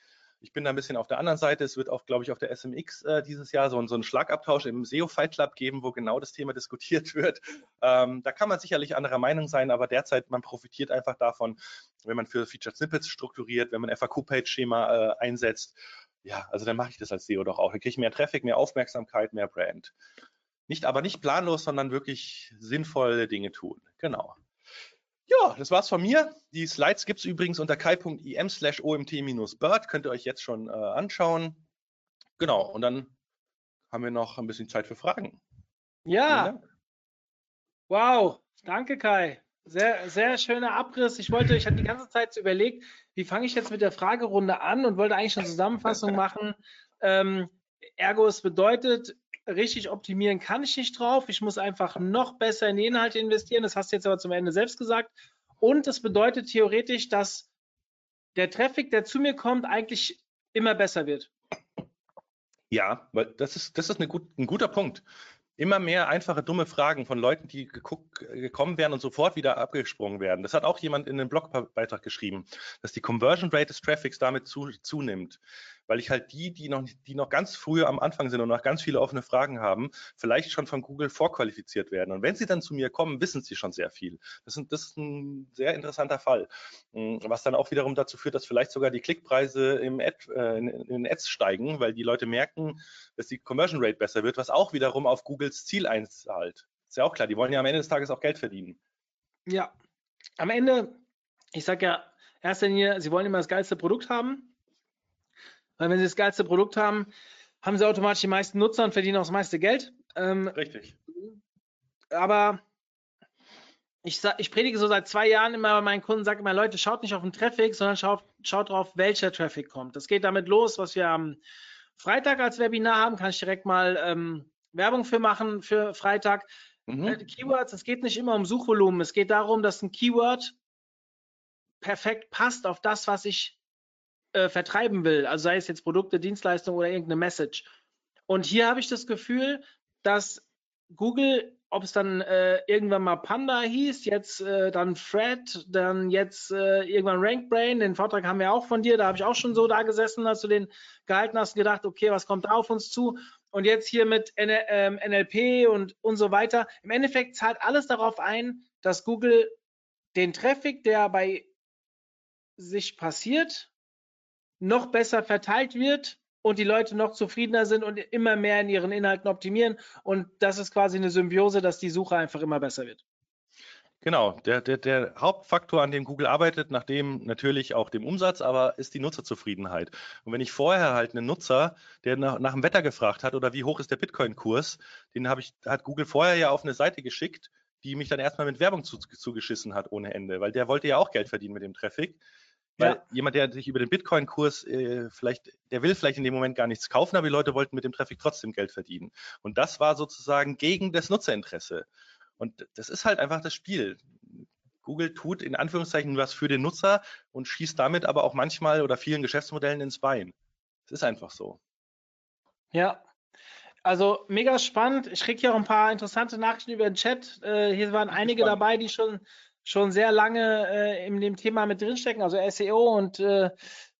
Ich bin da ein bisschen auf der anderen Seite. Es wird auch, glaube ich, auf der SMX äh, dieses Jahr so, so einen Schlagabtausch im SEO Fight Club geben, wo genau das Thema (laughs) diskutiert wird. Ähm, da kann man sicherlich anderer Meinung sein, aber derzeit, man profitiert einfach davon, wenn man für Featured Snippets strukturiert, wenn man FAQ-Page-Schema äh, einsetzt. Ja, also dann mache ich das als SEO doch auch. Dann kriege ich mehr Traffic, mehr Aufmerksamkeit, mehr Brand. Nicht, aber nicht planlos, sondern wirklich sinnvolle Dinge tun. Genau. Ja, das war's von mir. Die Slides gibt es übrigens unter kai.im slash omt-bird. Könnt ihr euch jetzt schon äh, anschauen. Genau, und dann haben wir noch ein bisschen Zeit für Fragen. Ja. Wow, danke Kai. Sehr, sehr schöner Abriss. Ich wollte, ich hatte die ganze Zeit überlegt, wie fange ich jetzt mit der Fragerunde an und wollte eigentlich eine Zusammenfassung machen. Ähm, ergo, es bedeutet, richtig optimieren kann ich nicht drauf. Ich muss einfach noch besser in die Inhalte investieren. Das hast du jetzt aber zum Ende selbst gesagt. Und das bedeutet theoretisch, dass der Traffic, der zu mir kommt, eigentlich immer besser wird. Ja, weil das ist, das ist gut, ein guter Punkt immer mehr einfache, dumme Fragen von Leuten, die geguckt, gekommen wären und sofort wieder abgesprungen werden. Das hat auch jemand in einem Blogbeitrag geschrieben, dass die Conversion Rate des Traffics damit zu, zunimmt weil ich halt die, die noch, die noch ganz früh am Anfang sind und noch ganz viele offene Fragen haben, vielleicht schon von Google vorqualifiziert werden. Und wenn sie dann zu mir kommen, wissen sie schon sehr viel. Das, sind, das ist ein sehr interessanter Fall, hm, was dann auch wiederum dazu führt, dass vielleicht sogar die Klickpreise im Ad, äh, in, in Ads steigen, weil die Leute merken, dass die Conversion Rate besser wird, was auch wiederum auf Googles Ziel einzahlt. Ist ja auch klar, die wollen ja am Ende des Tages auch Geld verdienen. Ja, am Ende, ich sage ja, erster Linie, sie wollen immer das geilste Produkt haben. Weil wenn sie das geilste Produkt haben, haben sie automatisch die meisten Nutzer und verdienen auch das meiste Geld. Ähm, Richtig. Aber ich, ich predige so seit zwei Jahren immer bei meinen Kunden, sage immer, Leute, schaut nicht auf den Traffic, sondern schaut, schaut drauf, welcher Traffic kommt. Das geht damit los, was wir am Freitag als Webinar haben, kann ich direkt mal ähm, Werbung für machen für Freitag. Mhm. Äh, Keywords, es geht nicht immer um Suchvolumen, es geht darum, dass ein Keyword perfekt passt auf das, was ich äh, vertreiben will. Also sei es jetzt Produkte, Dienstleistungen oder irgendeine Message. Und hier habe ich das Gefühl, dass Google, ob es dann äh, irgendwann mal Panda hieß, jetzt äh, dann Fred, dann jetzt äh, irgendwann RankBrain, den Vortrag haben wir auch von dir, da habe ich auch schon so da gesessen, als du den gehalten hast und gedacht, okay, was kommt da auf uns zu? Und jetzt hier mit N ähm, NLP und, und so weiter. Im Endeffekt zahlt alles darauf ein, dass Google den Traffic, der bei sich passiert, noch besser verteilt wird und die Leute noch zufriedener sind und immer mehr in ihren Inhalten optimieren. Und das ist quasi eine Symbiose, dass die Suche einfach immer besser wird. Genau, der, der, der Hauptfaktor, an dem Google arbeitet, nach dem natürlich auch dem Umsatz, aber ist die Nutzerzufriedenheit. Und wenn ich vorher halt einen Nutzer, der nach, nach dem Wetter gefragt hat oder wie hoch ist der Bitcoin-Kurs, den habe ich, hat Google vorher ja auf eine Seite geschickt, die mich dann erstmal mit Werbung zu, zugeschissen hat ohne Ende, weil der wollte ja auch Geld verdienen mit dem Traffic. Weil Ja. jemand, der sich über den Bitcoin-Kurs äh, vielleicht, der will vielleicht in dem Moment gar nichts kaufen, aber die Leute wollten mit dem Traffic trotzdem Geld verdienen. Und das war sozusagen gegen das Nutzerinteresse. Und das ist halt einfach das Spiel. Google tut in Anführungszeichen was für den Nutzer und schießt damit aber auch manchmal oder vielen Geschäftsmodellen ins Bein. Es ist einfach so. Ja. Also mega spannend. Ich kriege hier auch ein paar interessante Nachrichten über den Chat. Äh, hier waren einige spannend. dabei, die schon, schon sehr lange äh, in dem Thema mit drinstecken, also SEO und äh,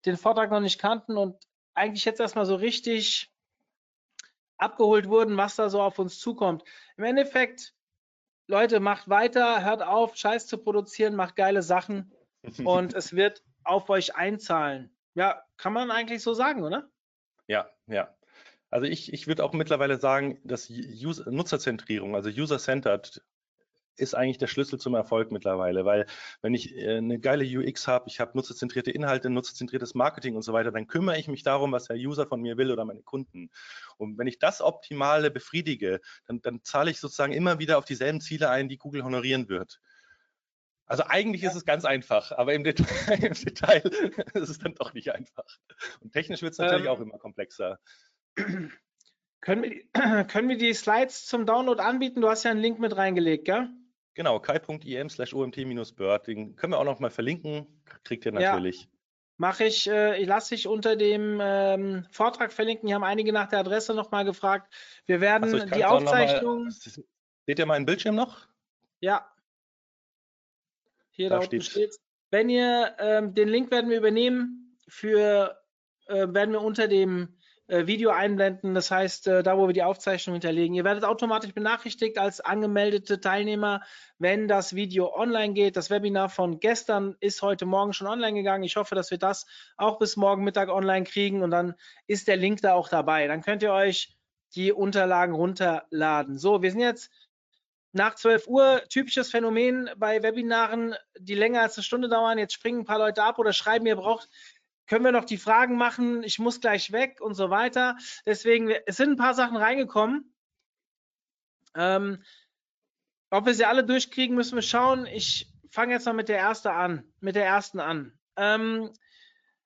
den Vortrag noch nicht kannten und eigentlich jetzt erstmal so richtig abgeholt wurden, was da so auf uns zukommt. Im Endeffekt, Leute, macht weiter, hört auf, Scheiß zu produzieren, macht geile Sachen (laughs) und es wird auf euch einzahlen. Ja, kann man eigentlich so sagen, oder? Ja, ja. Also ich, ich würde auch mittlerweile sagen, dass User, Nutzerzentrierung, also User-Centered, ist eigentlich der Schlüssel zum Erfolg mittlerweile, weil wenn ich äh, eine geile UX habe, ich habe nutzerzentrierte Inhalte, nutzerzentriertes Marketing und so weiter, dann kümmere ich mich darum, was der User von mir will oder meine Kunden. Und wenn ich das Optimale befriedige, dann, dann zahle ich sozusagen immer wieder auf dieselben Ziele ein, die Google honorieren wird. Also eigentlich ist es ganz einfach, aber im Detail, (laughs) im Detail ist es dann doch nicht einfach. Und technisch wird es natürlich Ähm, auch immer komplexer. Können wir, die, (clears throat) können wir die Slides zum Download anbieten? Du hast ja einen Link mit reingelegt, gell? Genau, kai.im slash omt-bird, den können wir auch noch mal verlinken, kriegt ihr Ja. natürlich. Mache ich, äh, ich lasse dich unter dem ähm, Vortrag verlinken. Hier haben einige nach der Adresse nochmal gefragt. Wir werden kann die noch mal- Aufzeichnung, Seht ihr meinen Bildschirm noch? ja, hier Da da unten steht. Wenn ihr, ähm, den Link werden wir übernehmen für, äh, werden wir unter dem Video einblenden. Das heißt, äh, da wo wir die Aufzeichnung hinterlegen. Ihr werdet automatisch benachrichtigt als angemeldete Teilnehmer, wenn das Video online geht. Das Webinar von gestern ist heute Morgen schon online gegangen. Ich hoffe, dass wir das auch bis morgen Mittag online kriegen und dann ist der Link da auch dabei. Dann könnt ihr euch die Unterlagen runterladen. So, wir sind jetzt nach 12 Uhr, typisches Phänomen bei Webinaren, die länger als eine Stunde dauern. Jetzt springen ein paar Leute ab oder schreiben, ihr braucht, können wir noch die Fragen machen, ich muss gleich weg und so weiter. Deswegen, es sind ein paar Sachen reingekommen. Ähm, ob wir sie alle durchkriegen, müssen wir schauen. Ich fange jetzt mal mit der erste an, mit der ersten an. Ähm,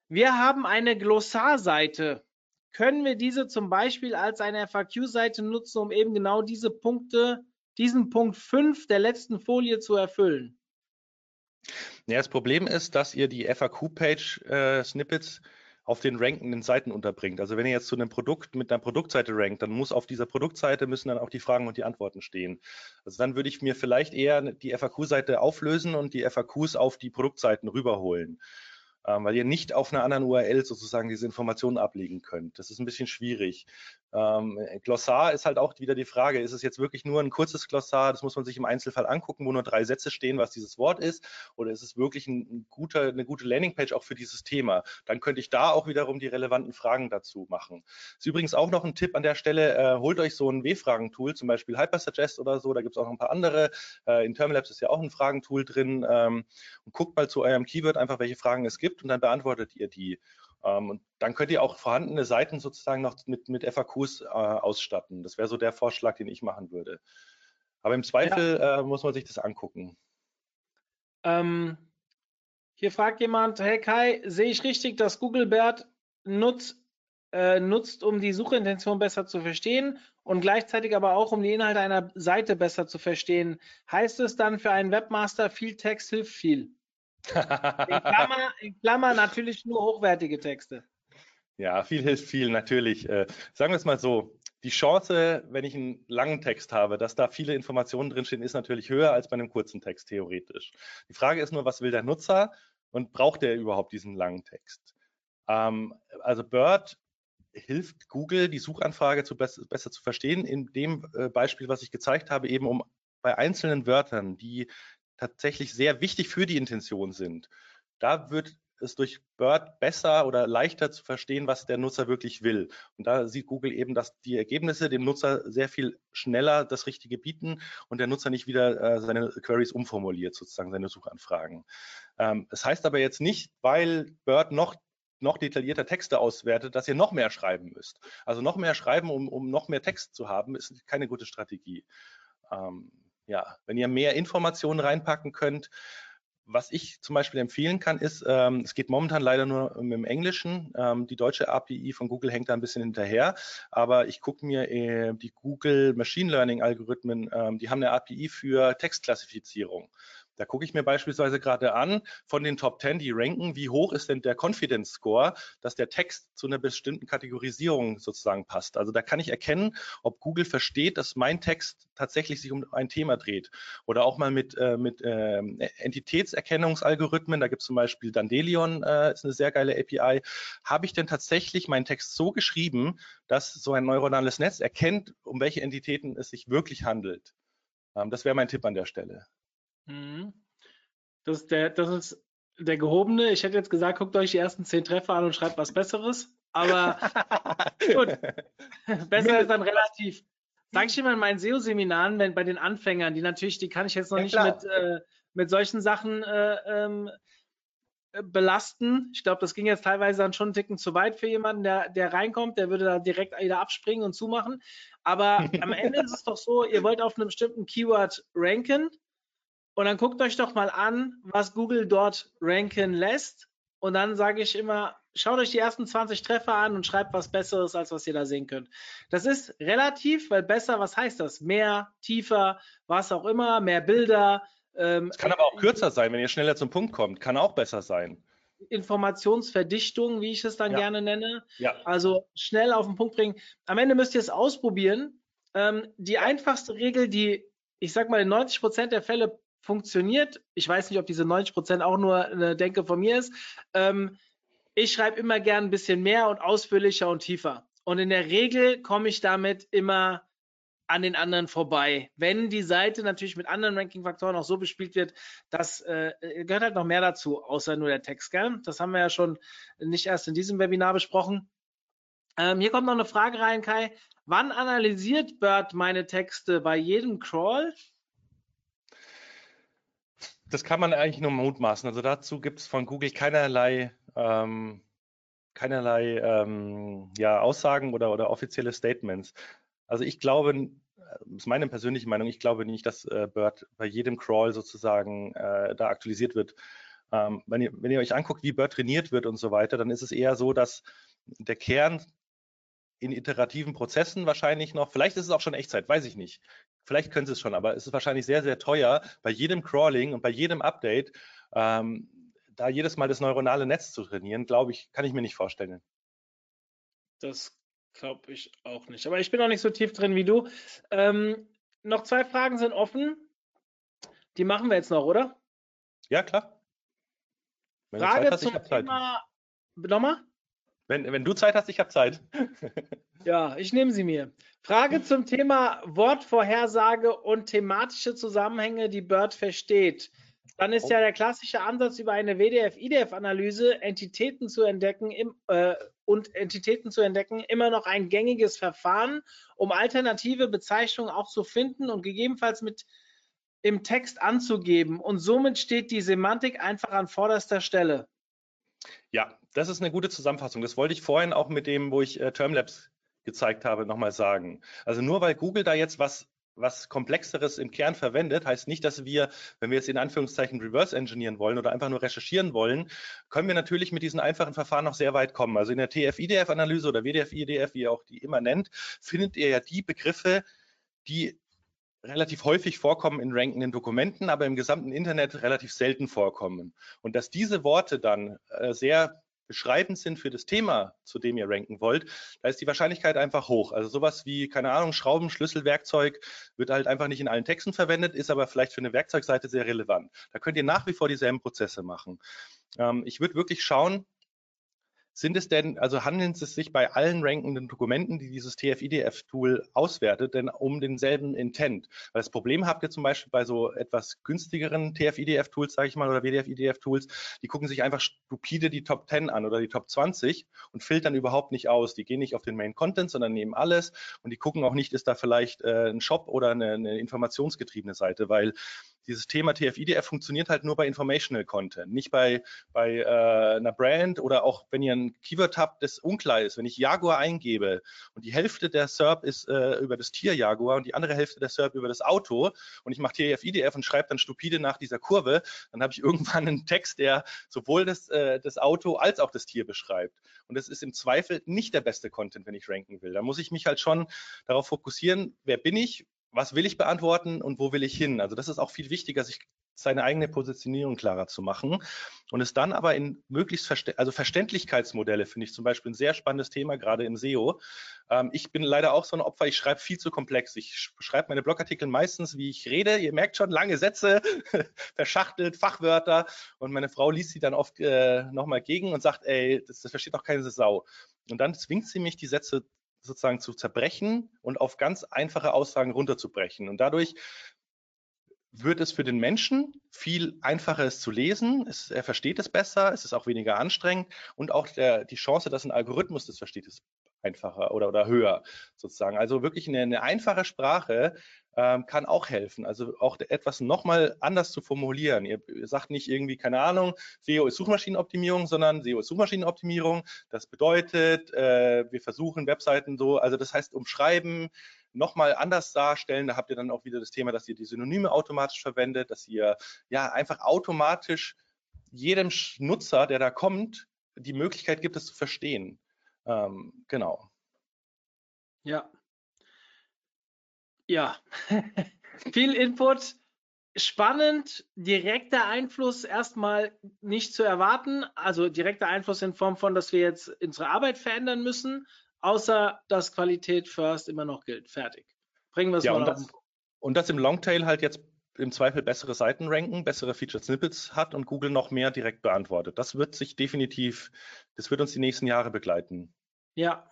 wir haben eine Glossarseite. Können wir diese zum Beispiel als eine FAQ-Seite nutzen, um eben genau diese Punkte, diesen Punkt 5 der letzten Folie zu erfüllen? Ja, das Problem ist, dass ihr die FAQ-Page-Snippets auf den rankenden Seiten unterbringt. Also wenn ihr jetzt zu einem Produkt mit einer Produktseite rankt, dann muss auf dieser Produktseite müssen dann auch die Fragen und die Antworten stehen. Also dann würde ich mir vielleicht eher die FAQ-Seite auflösen und die FAQs auf die Produktseiten rüberholen. Ähm, weil ihr nicht auf einer anderen URL sozusagen diese Informationen ablegen könnt. Das ist ein bisschen schwierig. Ähm, Glossar ist halt auch wieder die Frage, ist es jetzt wirklich nur ein kurzes Glossar, das muss man sich im Einzelfall angucken, wo nur drei Sätze stehen, was dieses Wort ist, oder ist es wirklich ein, ein guter, eine gute Landingpage auch für dieses Thema? Dann könnte ich da auch wiederum die relevanten Fragen dazu machen. Ist übrigens auch noch ein Tipp an der Stelle, äh, holt euch so ein W-Fragen-Tool, zum Beispiel Hypersuggest oder so, da gibt es auch noch ein paar andere. Äh, in Termlabs ist ja auch ein Fragentool drin ähm, und guckt mal zu eurem Keyword einfach, welche Fragen es gibt und dann beantwortet ihr die. Ähm, und dann könnt ihr auch vorhandene Seiten sozusagen noch mit, mit FAQs äh, ausstatten. Das wäre so der Vorschlag, den ich machen würde. Aber im Zweifel äh, muss man sich das angucken. Ähm, hier fragt jemand, hey Kai, sehe ich richtig, dass Google Bert nutzt, äh, nutzt, um die Suchintention besser zu verstehen und gleichzeitig aber auch, um die Inhalte einer Seite besser zu verstehen? Heißt es dann für einen Webmaster, viel Text hilft viel? In Klammer, in Klammer natürlich nur hochwertige Texte. Ja, viel hilft viel, natürlich. Äh, sagen wir es mal so, die Chance, wenn ich einen langen Text habe, dass da viele Informationen drinstehen, ist natürlich höher als bei einem kurzen Text theoretisch. Die Frage ist nur, was will der Nutzer und braucht er überhaupt diesen langen Text? Ähm, also Bird hilft Google, die Suchanfrage zu besser, besser zu verstehen. In dem äh, Beispiel, was ich gezeigt habe, eben um bei einzelnen Wörtern, die tatsächlich sehr wichtig für die Intention sind, da wird es durch Bird besser oder leichter zu verstehen, was der Nutzer wirklich will. Und da sieht Google eben, dass die Ergebnisse dem Nutzer sehr viel schneller das Richtige bieten und der Nutzer nicht wieder äh, seine Queries umformuliert, sozusagen seine Suchanfragen. Ähm, das heißt aber jetzt nicht, weil Bird noch noch detaillierter Texte auswertet, dass ihr noch mehr schreiben müsst. Also noch mehr schreiben, um, um noch mehr Text zu haben, ist keine gute Strategie. Ähm, ja, wenn ihr mehr Informationen reinpacken könnt, was ich zum Beispiel empfehlen kann, ist, ähm, es geht momentan leider nur im Englischen. Ähm, die deutsche API von Google hängt da ein bisschen hinterher. Aber ich gucke mir äh, die Google Machine Learning Algorithmen, ähm, die haben eine API für Textklassifizierung. Da gucke ich mir beispielsweise gerade an, von den Top 10, die ranken, wie hoch ist denn der Confidence Score, dass der Text zu einer bestimmten Kategorisierung sozusagen passt. Also da kann ich erkennen, ob Google versteht, dass mein Text tatsächlich sich um ein Thema dreht. Oder auch mal mit, äh, mit äh, Entitätserkennungsalgorithmen, da gibt es zum Beispiel Dandelion, äh, ist eine sehr geile API. Habe ich denn tatsächlich meinen Text so geschrieben, dass so ein neuronales Netz erkennt, um welche Entitäten es sich wirklich handelt? Ähm, das wäre mein Tipp an der Stelle. Mhm. Das ist der, das ist der gehobene. Ich hätte jetzt gesagt, guckt euch die ersten zehn Treffer an und schreibt was Besseres. Aber (laughs) gut, besser ist dann relativ. Sag ich immer in meinen SEO-Seminaren, wenn bei den Anfängern, die natürlich, die kann ich jetzt noch ja, nicht mit, äh, mit solchen Sachen äh, ähm, äh, belasten. Ich glaube, das ging jetzt teilweise dann schon einen Ticken zu weit für jemanden, der, der reinkommt, der würde da direkt wieder abspringen und zumachen. Aber am Ende ist es doch so, ihr wollt auf einem bestimmten Keyword ranken und dann guckt euch doch mal an, was Google dort ranken lässt. Und dann sage ich immer, schaut euch die ersten 20 Treffer an und schreibt was Besseres, als was ihr da sehen könnt. Das ist relativ, weil besser, was heißt das? Mehr, tiefer, was auch immer, mehr Bilder. Ähm, es kann aber auch kürzer sein, wenn ihr schneller zum Punkt kommt. Kann auch besser sein. Informationsverdichtung, wie ich es dann ja. gerne nenne. Ja. Also schnell auf den Punkt bringen. Am Ende müsst ihr es ausprobieren. Ähm, die einfachste Regel, die ich sag mal in 90 Prozent der Fälle funktioniert. Ich weiß nicht, ob diese 90 Prozent auch nur eine Denke von mir ist. Ähm, ich schreibe immer gern ein bisschen mehr und ausführlicher und tiefer. Und in der Regel komme ich damit immer an den anderen vorbei. Wenn die Seite natürlich mit anderen Ranking-Faktoren auch so bespielt wird, das äh, gehört halt noch mehr dazu, außer nur der Text. Gell? Das haben wir ja schon nicht erst in diesem Webinar besprochen. Ähm, hier kommt noch eine Frage rein, Kai. Wann analysiert Bird meine Texte? Bei jedem Crawl? Das kann man eigentlich nur mutmaßen. Also dazu gibt es von Google keinerlei, ähm, keinerlei ähm, ja, Aussagen oder, oder offizielle Statements. Also ich glaube, das ist meine persönliche Meinung, ich glaube nicht, dass äh, Bird bei jedem Crawl sozusagen äh, da aktualisiert wird. Ähm, wenn, ihr, wenn ihr euch anguckt, wie Bird trainiert wird und so weiter, dann ist es eher so, dass der Kern in iterativen Prozessen wahrscheinlich noch, vielleicht ist es auch schon Echtzeit, weiß ich nicht. Vielleicht können sie es schon, aber es ist wahrscheinlich sehr, sehr teuer, bei jedem Crawling und bei jedem Update ähm, da jedes Mal das neuronale Netz zu trainieren, glaube ich, kann ich mir nicht vorstellen. Das glaube ich auch nicht. Aber ich bin auch nicht so tief drin wie du. Ähm, noch zwei Fragen sind offen. Die machen wir jetzt noch, oder? Ja, klar. Wenn Frage zum Thema. Nochmal? Wenn, wenn du Zeit hast, ich habe Zeit. (laughs) ja, ich nehme sie mir. Frage zum Thema Wortvorhersage und thematische Zusammenhänge, die Bird versteht. Dann ist oh. ja der klassische Ansatz über eine WDF-IDF-Analyse Entitäten zu entdecken im, äh, und Entitäten zu entdecken immer noch ein gängiges Verfahren, um alternative Bezeichnungen auch zu finden und gegebenenfalls mit im Text anzugeben. Und somit steht die Semantik einfach an vorderster Stelle. Ja, das ist eine gute Zusammenfassung. Das wollte ich vorhin auch mit dem, wo ich äh, Termlabs gezeigt habe, nochmal sagen. Also nur weil Google da jetzt was was Komplexeres im Kern verwendet, heißt nicht, dass wir, wenn wir jetzt in Anführungszeichen reverse engineeren wollen oder einfach nur recherchieren wollen, können wir natürlich mit diesen einfachen Verfahren noch sehr weit kommen. Also in der TF-IDF-Analyse oder WDF-IDF, wie ihr auch die immer nennt, findet ihr ja die Begriffe, die relativ häufig vorkommen in rankenden Dokumenten, aber im gesamten Internet relativ selten vorkommen. Und dass diese Worte dann äh, sehr beschreibend sind für das Thema, zu dem ihr ranken wollt, da ist die Wahrscheinlichkeit einfach hoch. Also sowas wie, keine Ahnung, Schrauben, Schlüssel, Werkzeug wird halt einfach nicht in allen Texten verwendet, ist aber vielleicht für eine Werkzeugseite sehr relevant. Da könnt ihr nach wie vor dieselben Prozesse machen. Ähm, ich würde wirklich schauen, sind es denn, also handeln es sich bei allen rankenden Dokumenten, die dieses TF-IDF-Tool auswertet, denn um denselben Intent? Weil das Problem habt ihr zum Beispiel bei so etwas günstigeren TF-IDF-Tools, sage ich mal, oder WDF-IDF-Tools, die gucken sich einfach stupide die Top 10 an oder die Top 20 und filtern überhaupt nicht aus. Die gehen nicht auf den Main Content, sondern nehmen alles und die gucken auch nicht, ist da vielleicht äh, ein Shop oder eine, eine informationsgetriebene Seite, weil dieses Thema TF-IDF funktioniert halt nur bei Informational Content, nicht bei, bei äh, einer Brand oder auch wenn ihr ein Keyword habt, das unklar ist. Wenn ich Jaguar eingebe und die Hälfte der SERP ist äh, über das Tier Jaguar und die andere Hälfte der SERP über das Auto und ich mache TF-IDF und schreibe dann stupide nach dieser Kurve, dann habe ich irgendwann einen Text, der sowohl das, äh, das Auto als auch das Tier beschreibt. Und das ist im Zweifel nicht der beste Content, wenn ich ranken will. Da muss ich mich halt schon darauf fokussieren, wer bin ich, was will ich beantworten und wo will ich hin? Also das ist auch viel wichtiger, sich seine eigene Positionierung klarer zu machen und es dann aber in möglichst Verste also Verständlichkeitsmodelle finde ich zum Beispiel ein sehr spannendes Thema gerade im SEO. Ähm, ich bin leider auch so ein Opfer. Ich schreibe viel zu komplex. Ich schreibe meine Blogartikel meistens, wie ich rede. Ihr merkt schon lange Sätze, (laughs) verschachtelt, Fachwörter und meine Frau liest sie dann oft äh, nochmal gegen und sagt, ey, das, das versteht doch keine Sau. Und dann zwingt sie mich, die Sätze sozusagen zu zerbrechen und auf ganz einfache Aussagen runterzubrechen. Und dadurch wird es für den Menschen viel einfacher, es zu lesen. Es, er versteht es besser, es ist auch weniger anstrengend und auch der, die Chance, dass ein Algorithmus das versteht, ist einfacher oder, oder höher sozusagen. Also wirklich eine, eine einfache Sprache ähm, kann auch helfen. Also auch etwas nochmal anders zu formulieren. Ihr, ihr, sagt nicht irgendwie, keine Ahnung, SEO ist Suchmaschinenoptimierung, sondern SEO ist Suchmaschinenoptimierung. Das bedeutet, äh, wir versuchen Webseiten so, also das heißt umschreiben, nochmal anders darstellen. Da habt ihr dann auch wieder das Thema, dass ihr die Synonyme automatisch verwendet, dass ihr ja einfach automatisch jedem Nutzer, der da kommt, die Möglichkeit gibt, es zu verstehen. Ähm, genau. Ja. Ja. (laughs) Viel Input. Spannend, direkter Einfluss erstmal nicht zu erwarten. Also direkter Einfluss in Form von, dass wir jetzt unsere Arbeit verändern müssen, außer dass Qualität first immer noch gilt. Fertig. Bringen wir es ja, mal und auf das, und das im Longtail halt jetzt im Zweifel bessere Seiten ranken, bessere Featured Snippets hat und Google noch mehr direkt beantwortet. Das wird sich definitiv, das wird uns die nächsten Jahre begleiten. Ja.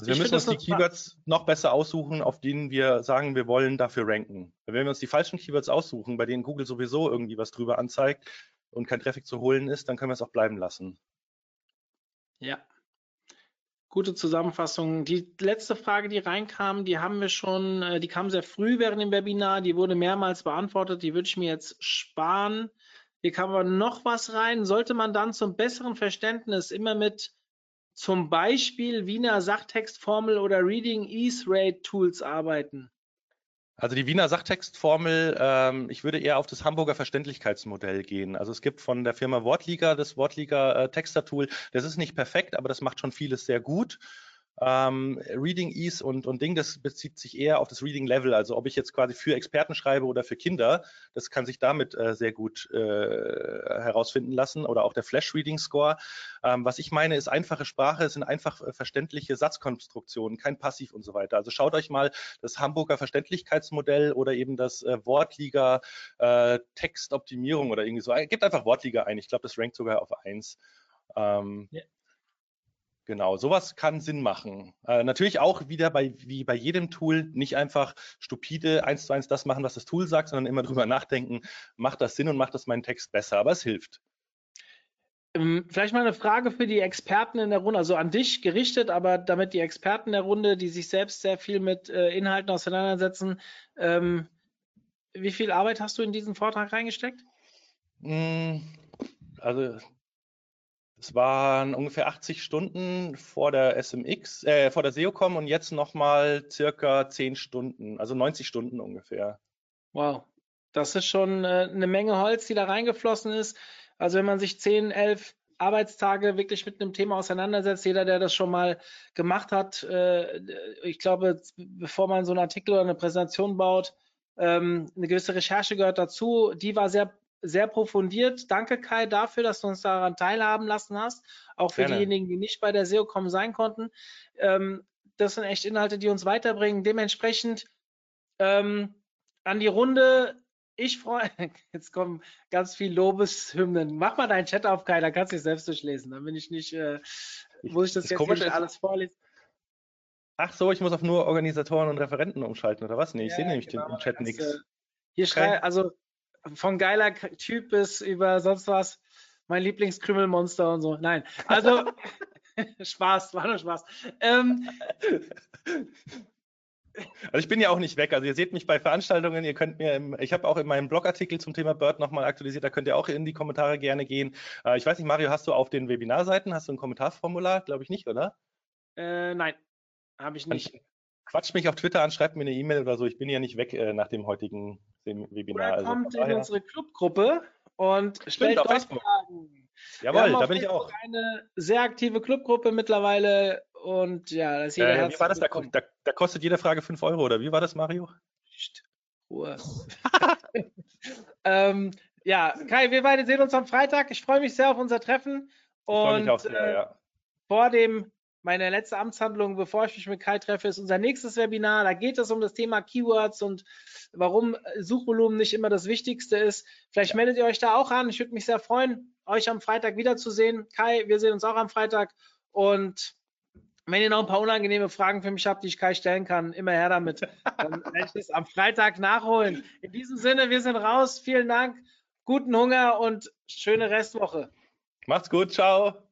Also wir ich müssen uns die Keywords noch besser aussuchen, auf denen wir sagen, wir wollen dafür ranken. Wenn wir uns die falschen Keywords aussuchen, bei denen Google sowieso irgendwie was drüber anzeigt und kein Traffic zu holen ist, dann können wir es auch bleiben lassen. Ja, Gute Zusammenfassung. Die letzte Frage, die reinkam, die haben wir schon, äh, die kam sehr früh während dem Webinar, die wurde mehrmals beantwortet, die würde ich mir jetzt sparen. Hier kam aber noch was rein. Sollte man dann zum besseren Verständnis immer mit zum Beispiel Wiener Sachtextformel oder Reading Ease Rate Tools arbeiten? Also die Wiener Sachtextformel, ähm, ich würde eher auf das Hamburger Verständlichkeitsmodell gehen. Also es gibt von der Firma Wortliga das Wortliga äh, Texter-Tool. Das ist nicht perfekt, aber das macht schon vieles sehr gut. Ähm, Reading Ease und, und Ding, das bezieht sich eher auf das Reading Level. Also ob ich jetzt quasi für Experten schreibe oder für Kinder, das kann sich damit äh, sehr gut äh, herausfinden lassen oder auch der Flash Reading Score. Ähm, was ich meine, ist einfache Sprache, sind einfach äh, verständliche Satzkonstruktionen, kein Passiv und so weiter. Also schaut euch mal das Hamburger Verständlichkeitsmodell oder eben das äh, Wortliga äh, Textoptimierung oder irgendwie so. Gebt einfach Wortliga ein. Ich glaube, das rankt sogar auf eins. Ähm, ja. Genau, sowas kann Sinn machen. Äh, natürlich auch wieder bei, wie bei jedem Tool nicht einfach stupide eins zu eins das machen, was das Tool sagt, sondern immer drüber nachdenken, macht das Sinn und macht das meinen Text besser, aber es hilft. Ähm, vielleicht mal eine Frage für die Experten in der Runde, also an dich gerichtet, aber damit die Experten der Runde, die sich selbst sehr viel mit äh, Inhalten auseinandersetzen, ähm, wie viel Arbeit hast du in diesen Vortrag reingesteckt? Hm, also Es waren ungefähr 80 Stunden vor der SMX, äh, vor der SEOCom und jetzt nochmal circa 10 Stunden, also 90 Stunden ungefähr. Wow, das ist schon äh, eine Menge Holz, die da reingeflossen ist. Also wenn man sich 10, 11 Arbeitstage wirklich mit einem Thema auseinandersetzt, jeder, der das schon mal gemacht hat, äh, ich glaube, bevor man so einen Artikel oder eine Präsentation baut, ähm, eine gewisse Recherche gehört dazu. Die war sehr sehr profundiert. Danke, Kai, dafür, dass du uns daran teilhaben lassen hast. Auch für Gerne. diejenigen, die nicht bei der SEOCom sein konnten. Ähm, das sind echt Inhalte, die uns weiterbringen. Dementsprechend ähm, an die Runde. Ich freue, (laughs) jetzt kommen ganz viele Lobeshymnen. Mach mal deinen Chat auf, Kai, da kannst du dich selbst durchlesen. Dann bin ich nicht, äh, muss ich das, Das jetzt Komische nicht alles vorlesen. Ach so, ich muss auf nur Organisatoren und Referenten umschalten, oder was? Nee, ich Ja, sehe nämlich genau, den, im Chat nichts. du- Hier schreibt, also von geiler Typ bis über sonst was, mein Lieblingskrümelmonster und so. Nein, also (laughs) Spaß, war nur Spaß. Ähm, Also ich bin ja auch nicht weg. Also ihr seht mich bei Veranstaltungen, ihr könnt mir, im, ich habe auch in meinem Blogartikel zum Thema Bird nochmal aktualisiert, da könnt ihr auch in die Kommentare gerne gehen. Äh, ich weiß nicht, Mario, hast du auf den Webinarseiten, hast du ein Kommentarformular? Glaube ich nicht, oder? äh, nein, habe ich nicht. Quatscht mich auf Twitter an, schreibt mir eine E-Mail oder so. Ich bin ja nicht weg äh, nach dem heutigen Sem- Webinar. Oder Also kommt in daher- unsere Clubgruppe und stellt auf Facebook. Fragen. Jawohl, da bin ich auch. Eine sehr aktive Clubgruppe mittlerweile und ja, da ist jeder Äh, wie war das? Da, da, da kostet jede Frage 5 Euro, oder wie war das, Mario? Psst, Ruhe. (laughs) ähm, ja, Kai, wir beide sehen uns am Freitag. Ich freue mich sehr auf unser Treffen. Ich freue Und mich auch sehr, äh, ja. vor dem, meine letzte Amtshandlung, bevor ich mich mit Kai treffe, ist unser nächstes Webinar. Da geht es um das Thema Keywords und warum Suchvolumen nicht immer das Wichtigste ist. Vielleicht meldet ihr euch da auch an. Ich würde mich sehr freuen, euch am Freitag wiederzusehen. Kai, wir sehen uns auch am Freitag. Und wenn ihr noch ein paar unangenehme Fragen für mich habt, die ich Kai stellen kann, immer her damit. Dann (laughs) werde ich das am Freitag nachholen. In diesem Sinne, wir sind raus. Vielen Dank. Guten Hunger und schöne Restwoche. Macht's gut, ciao.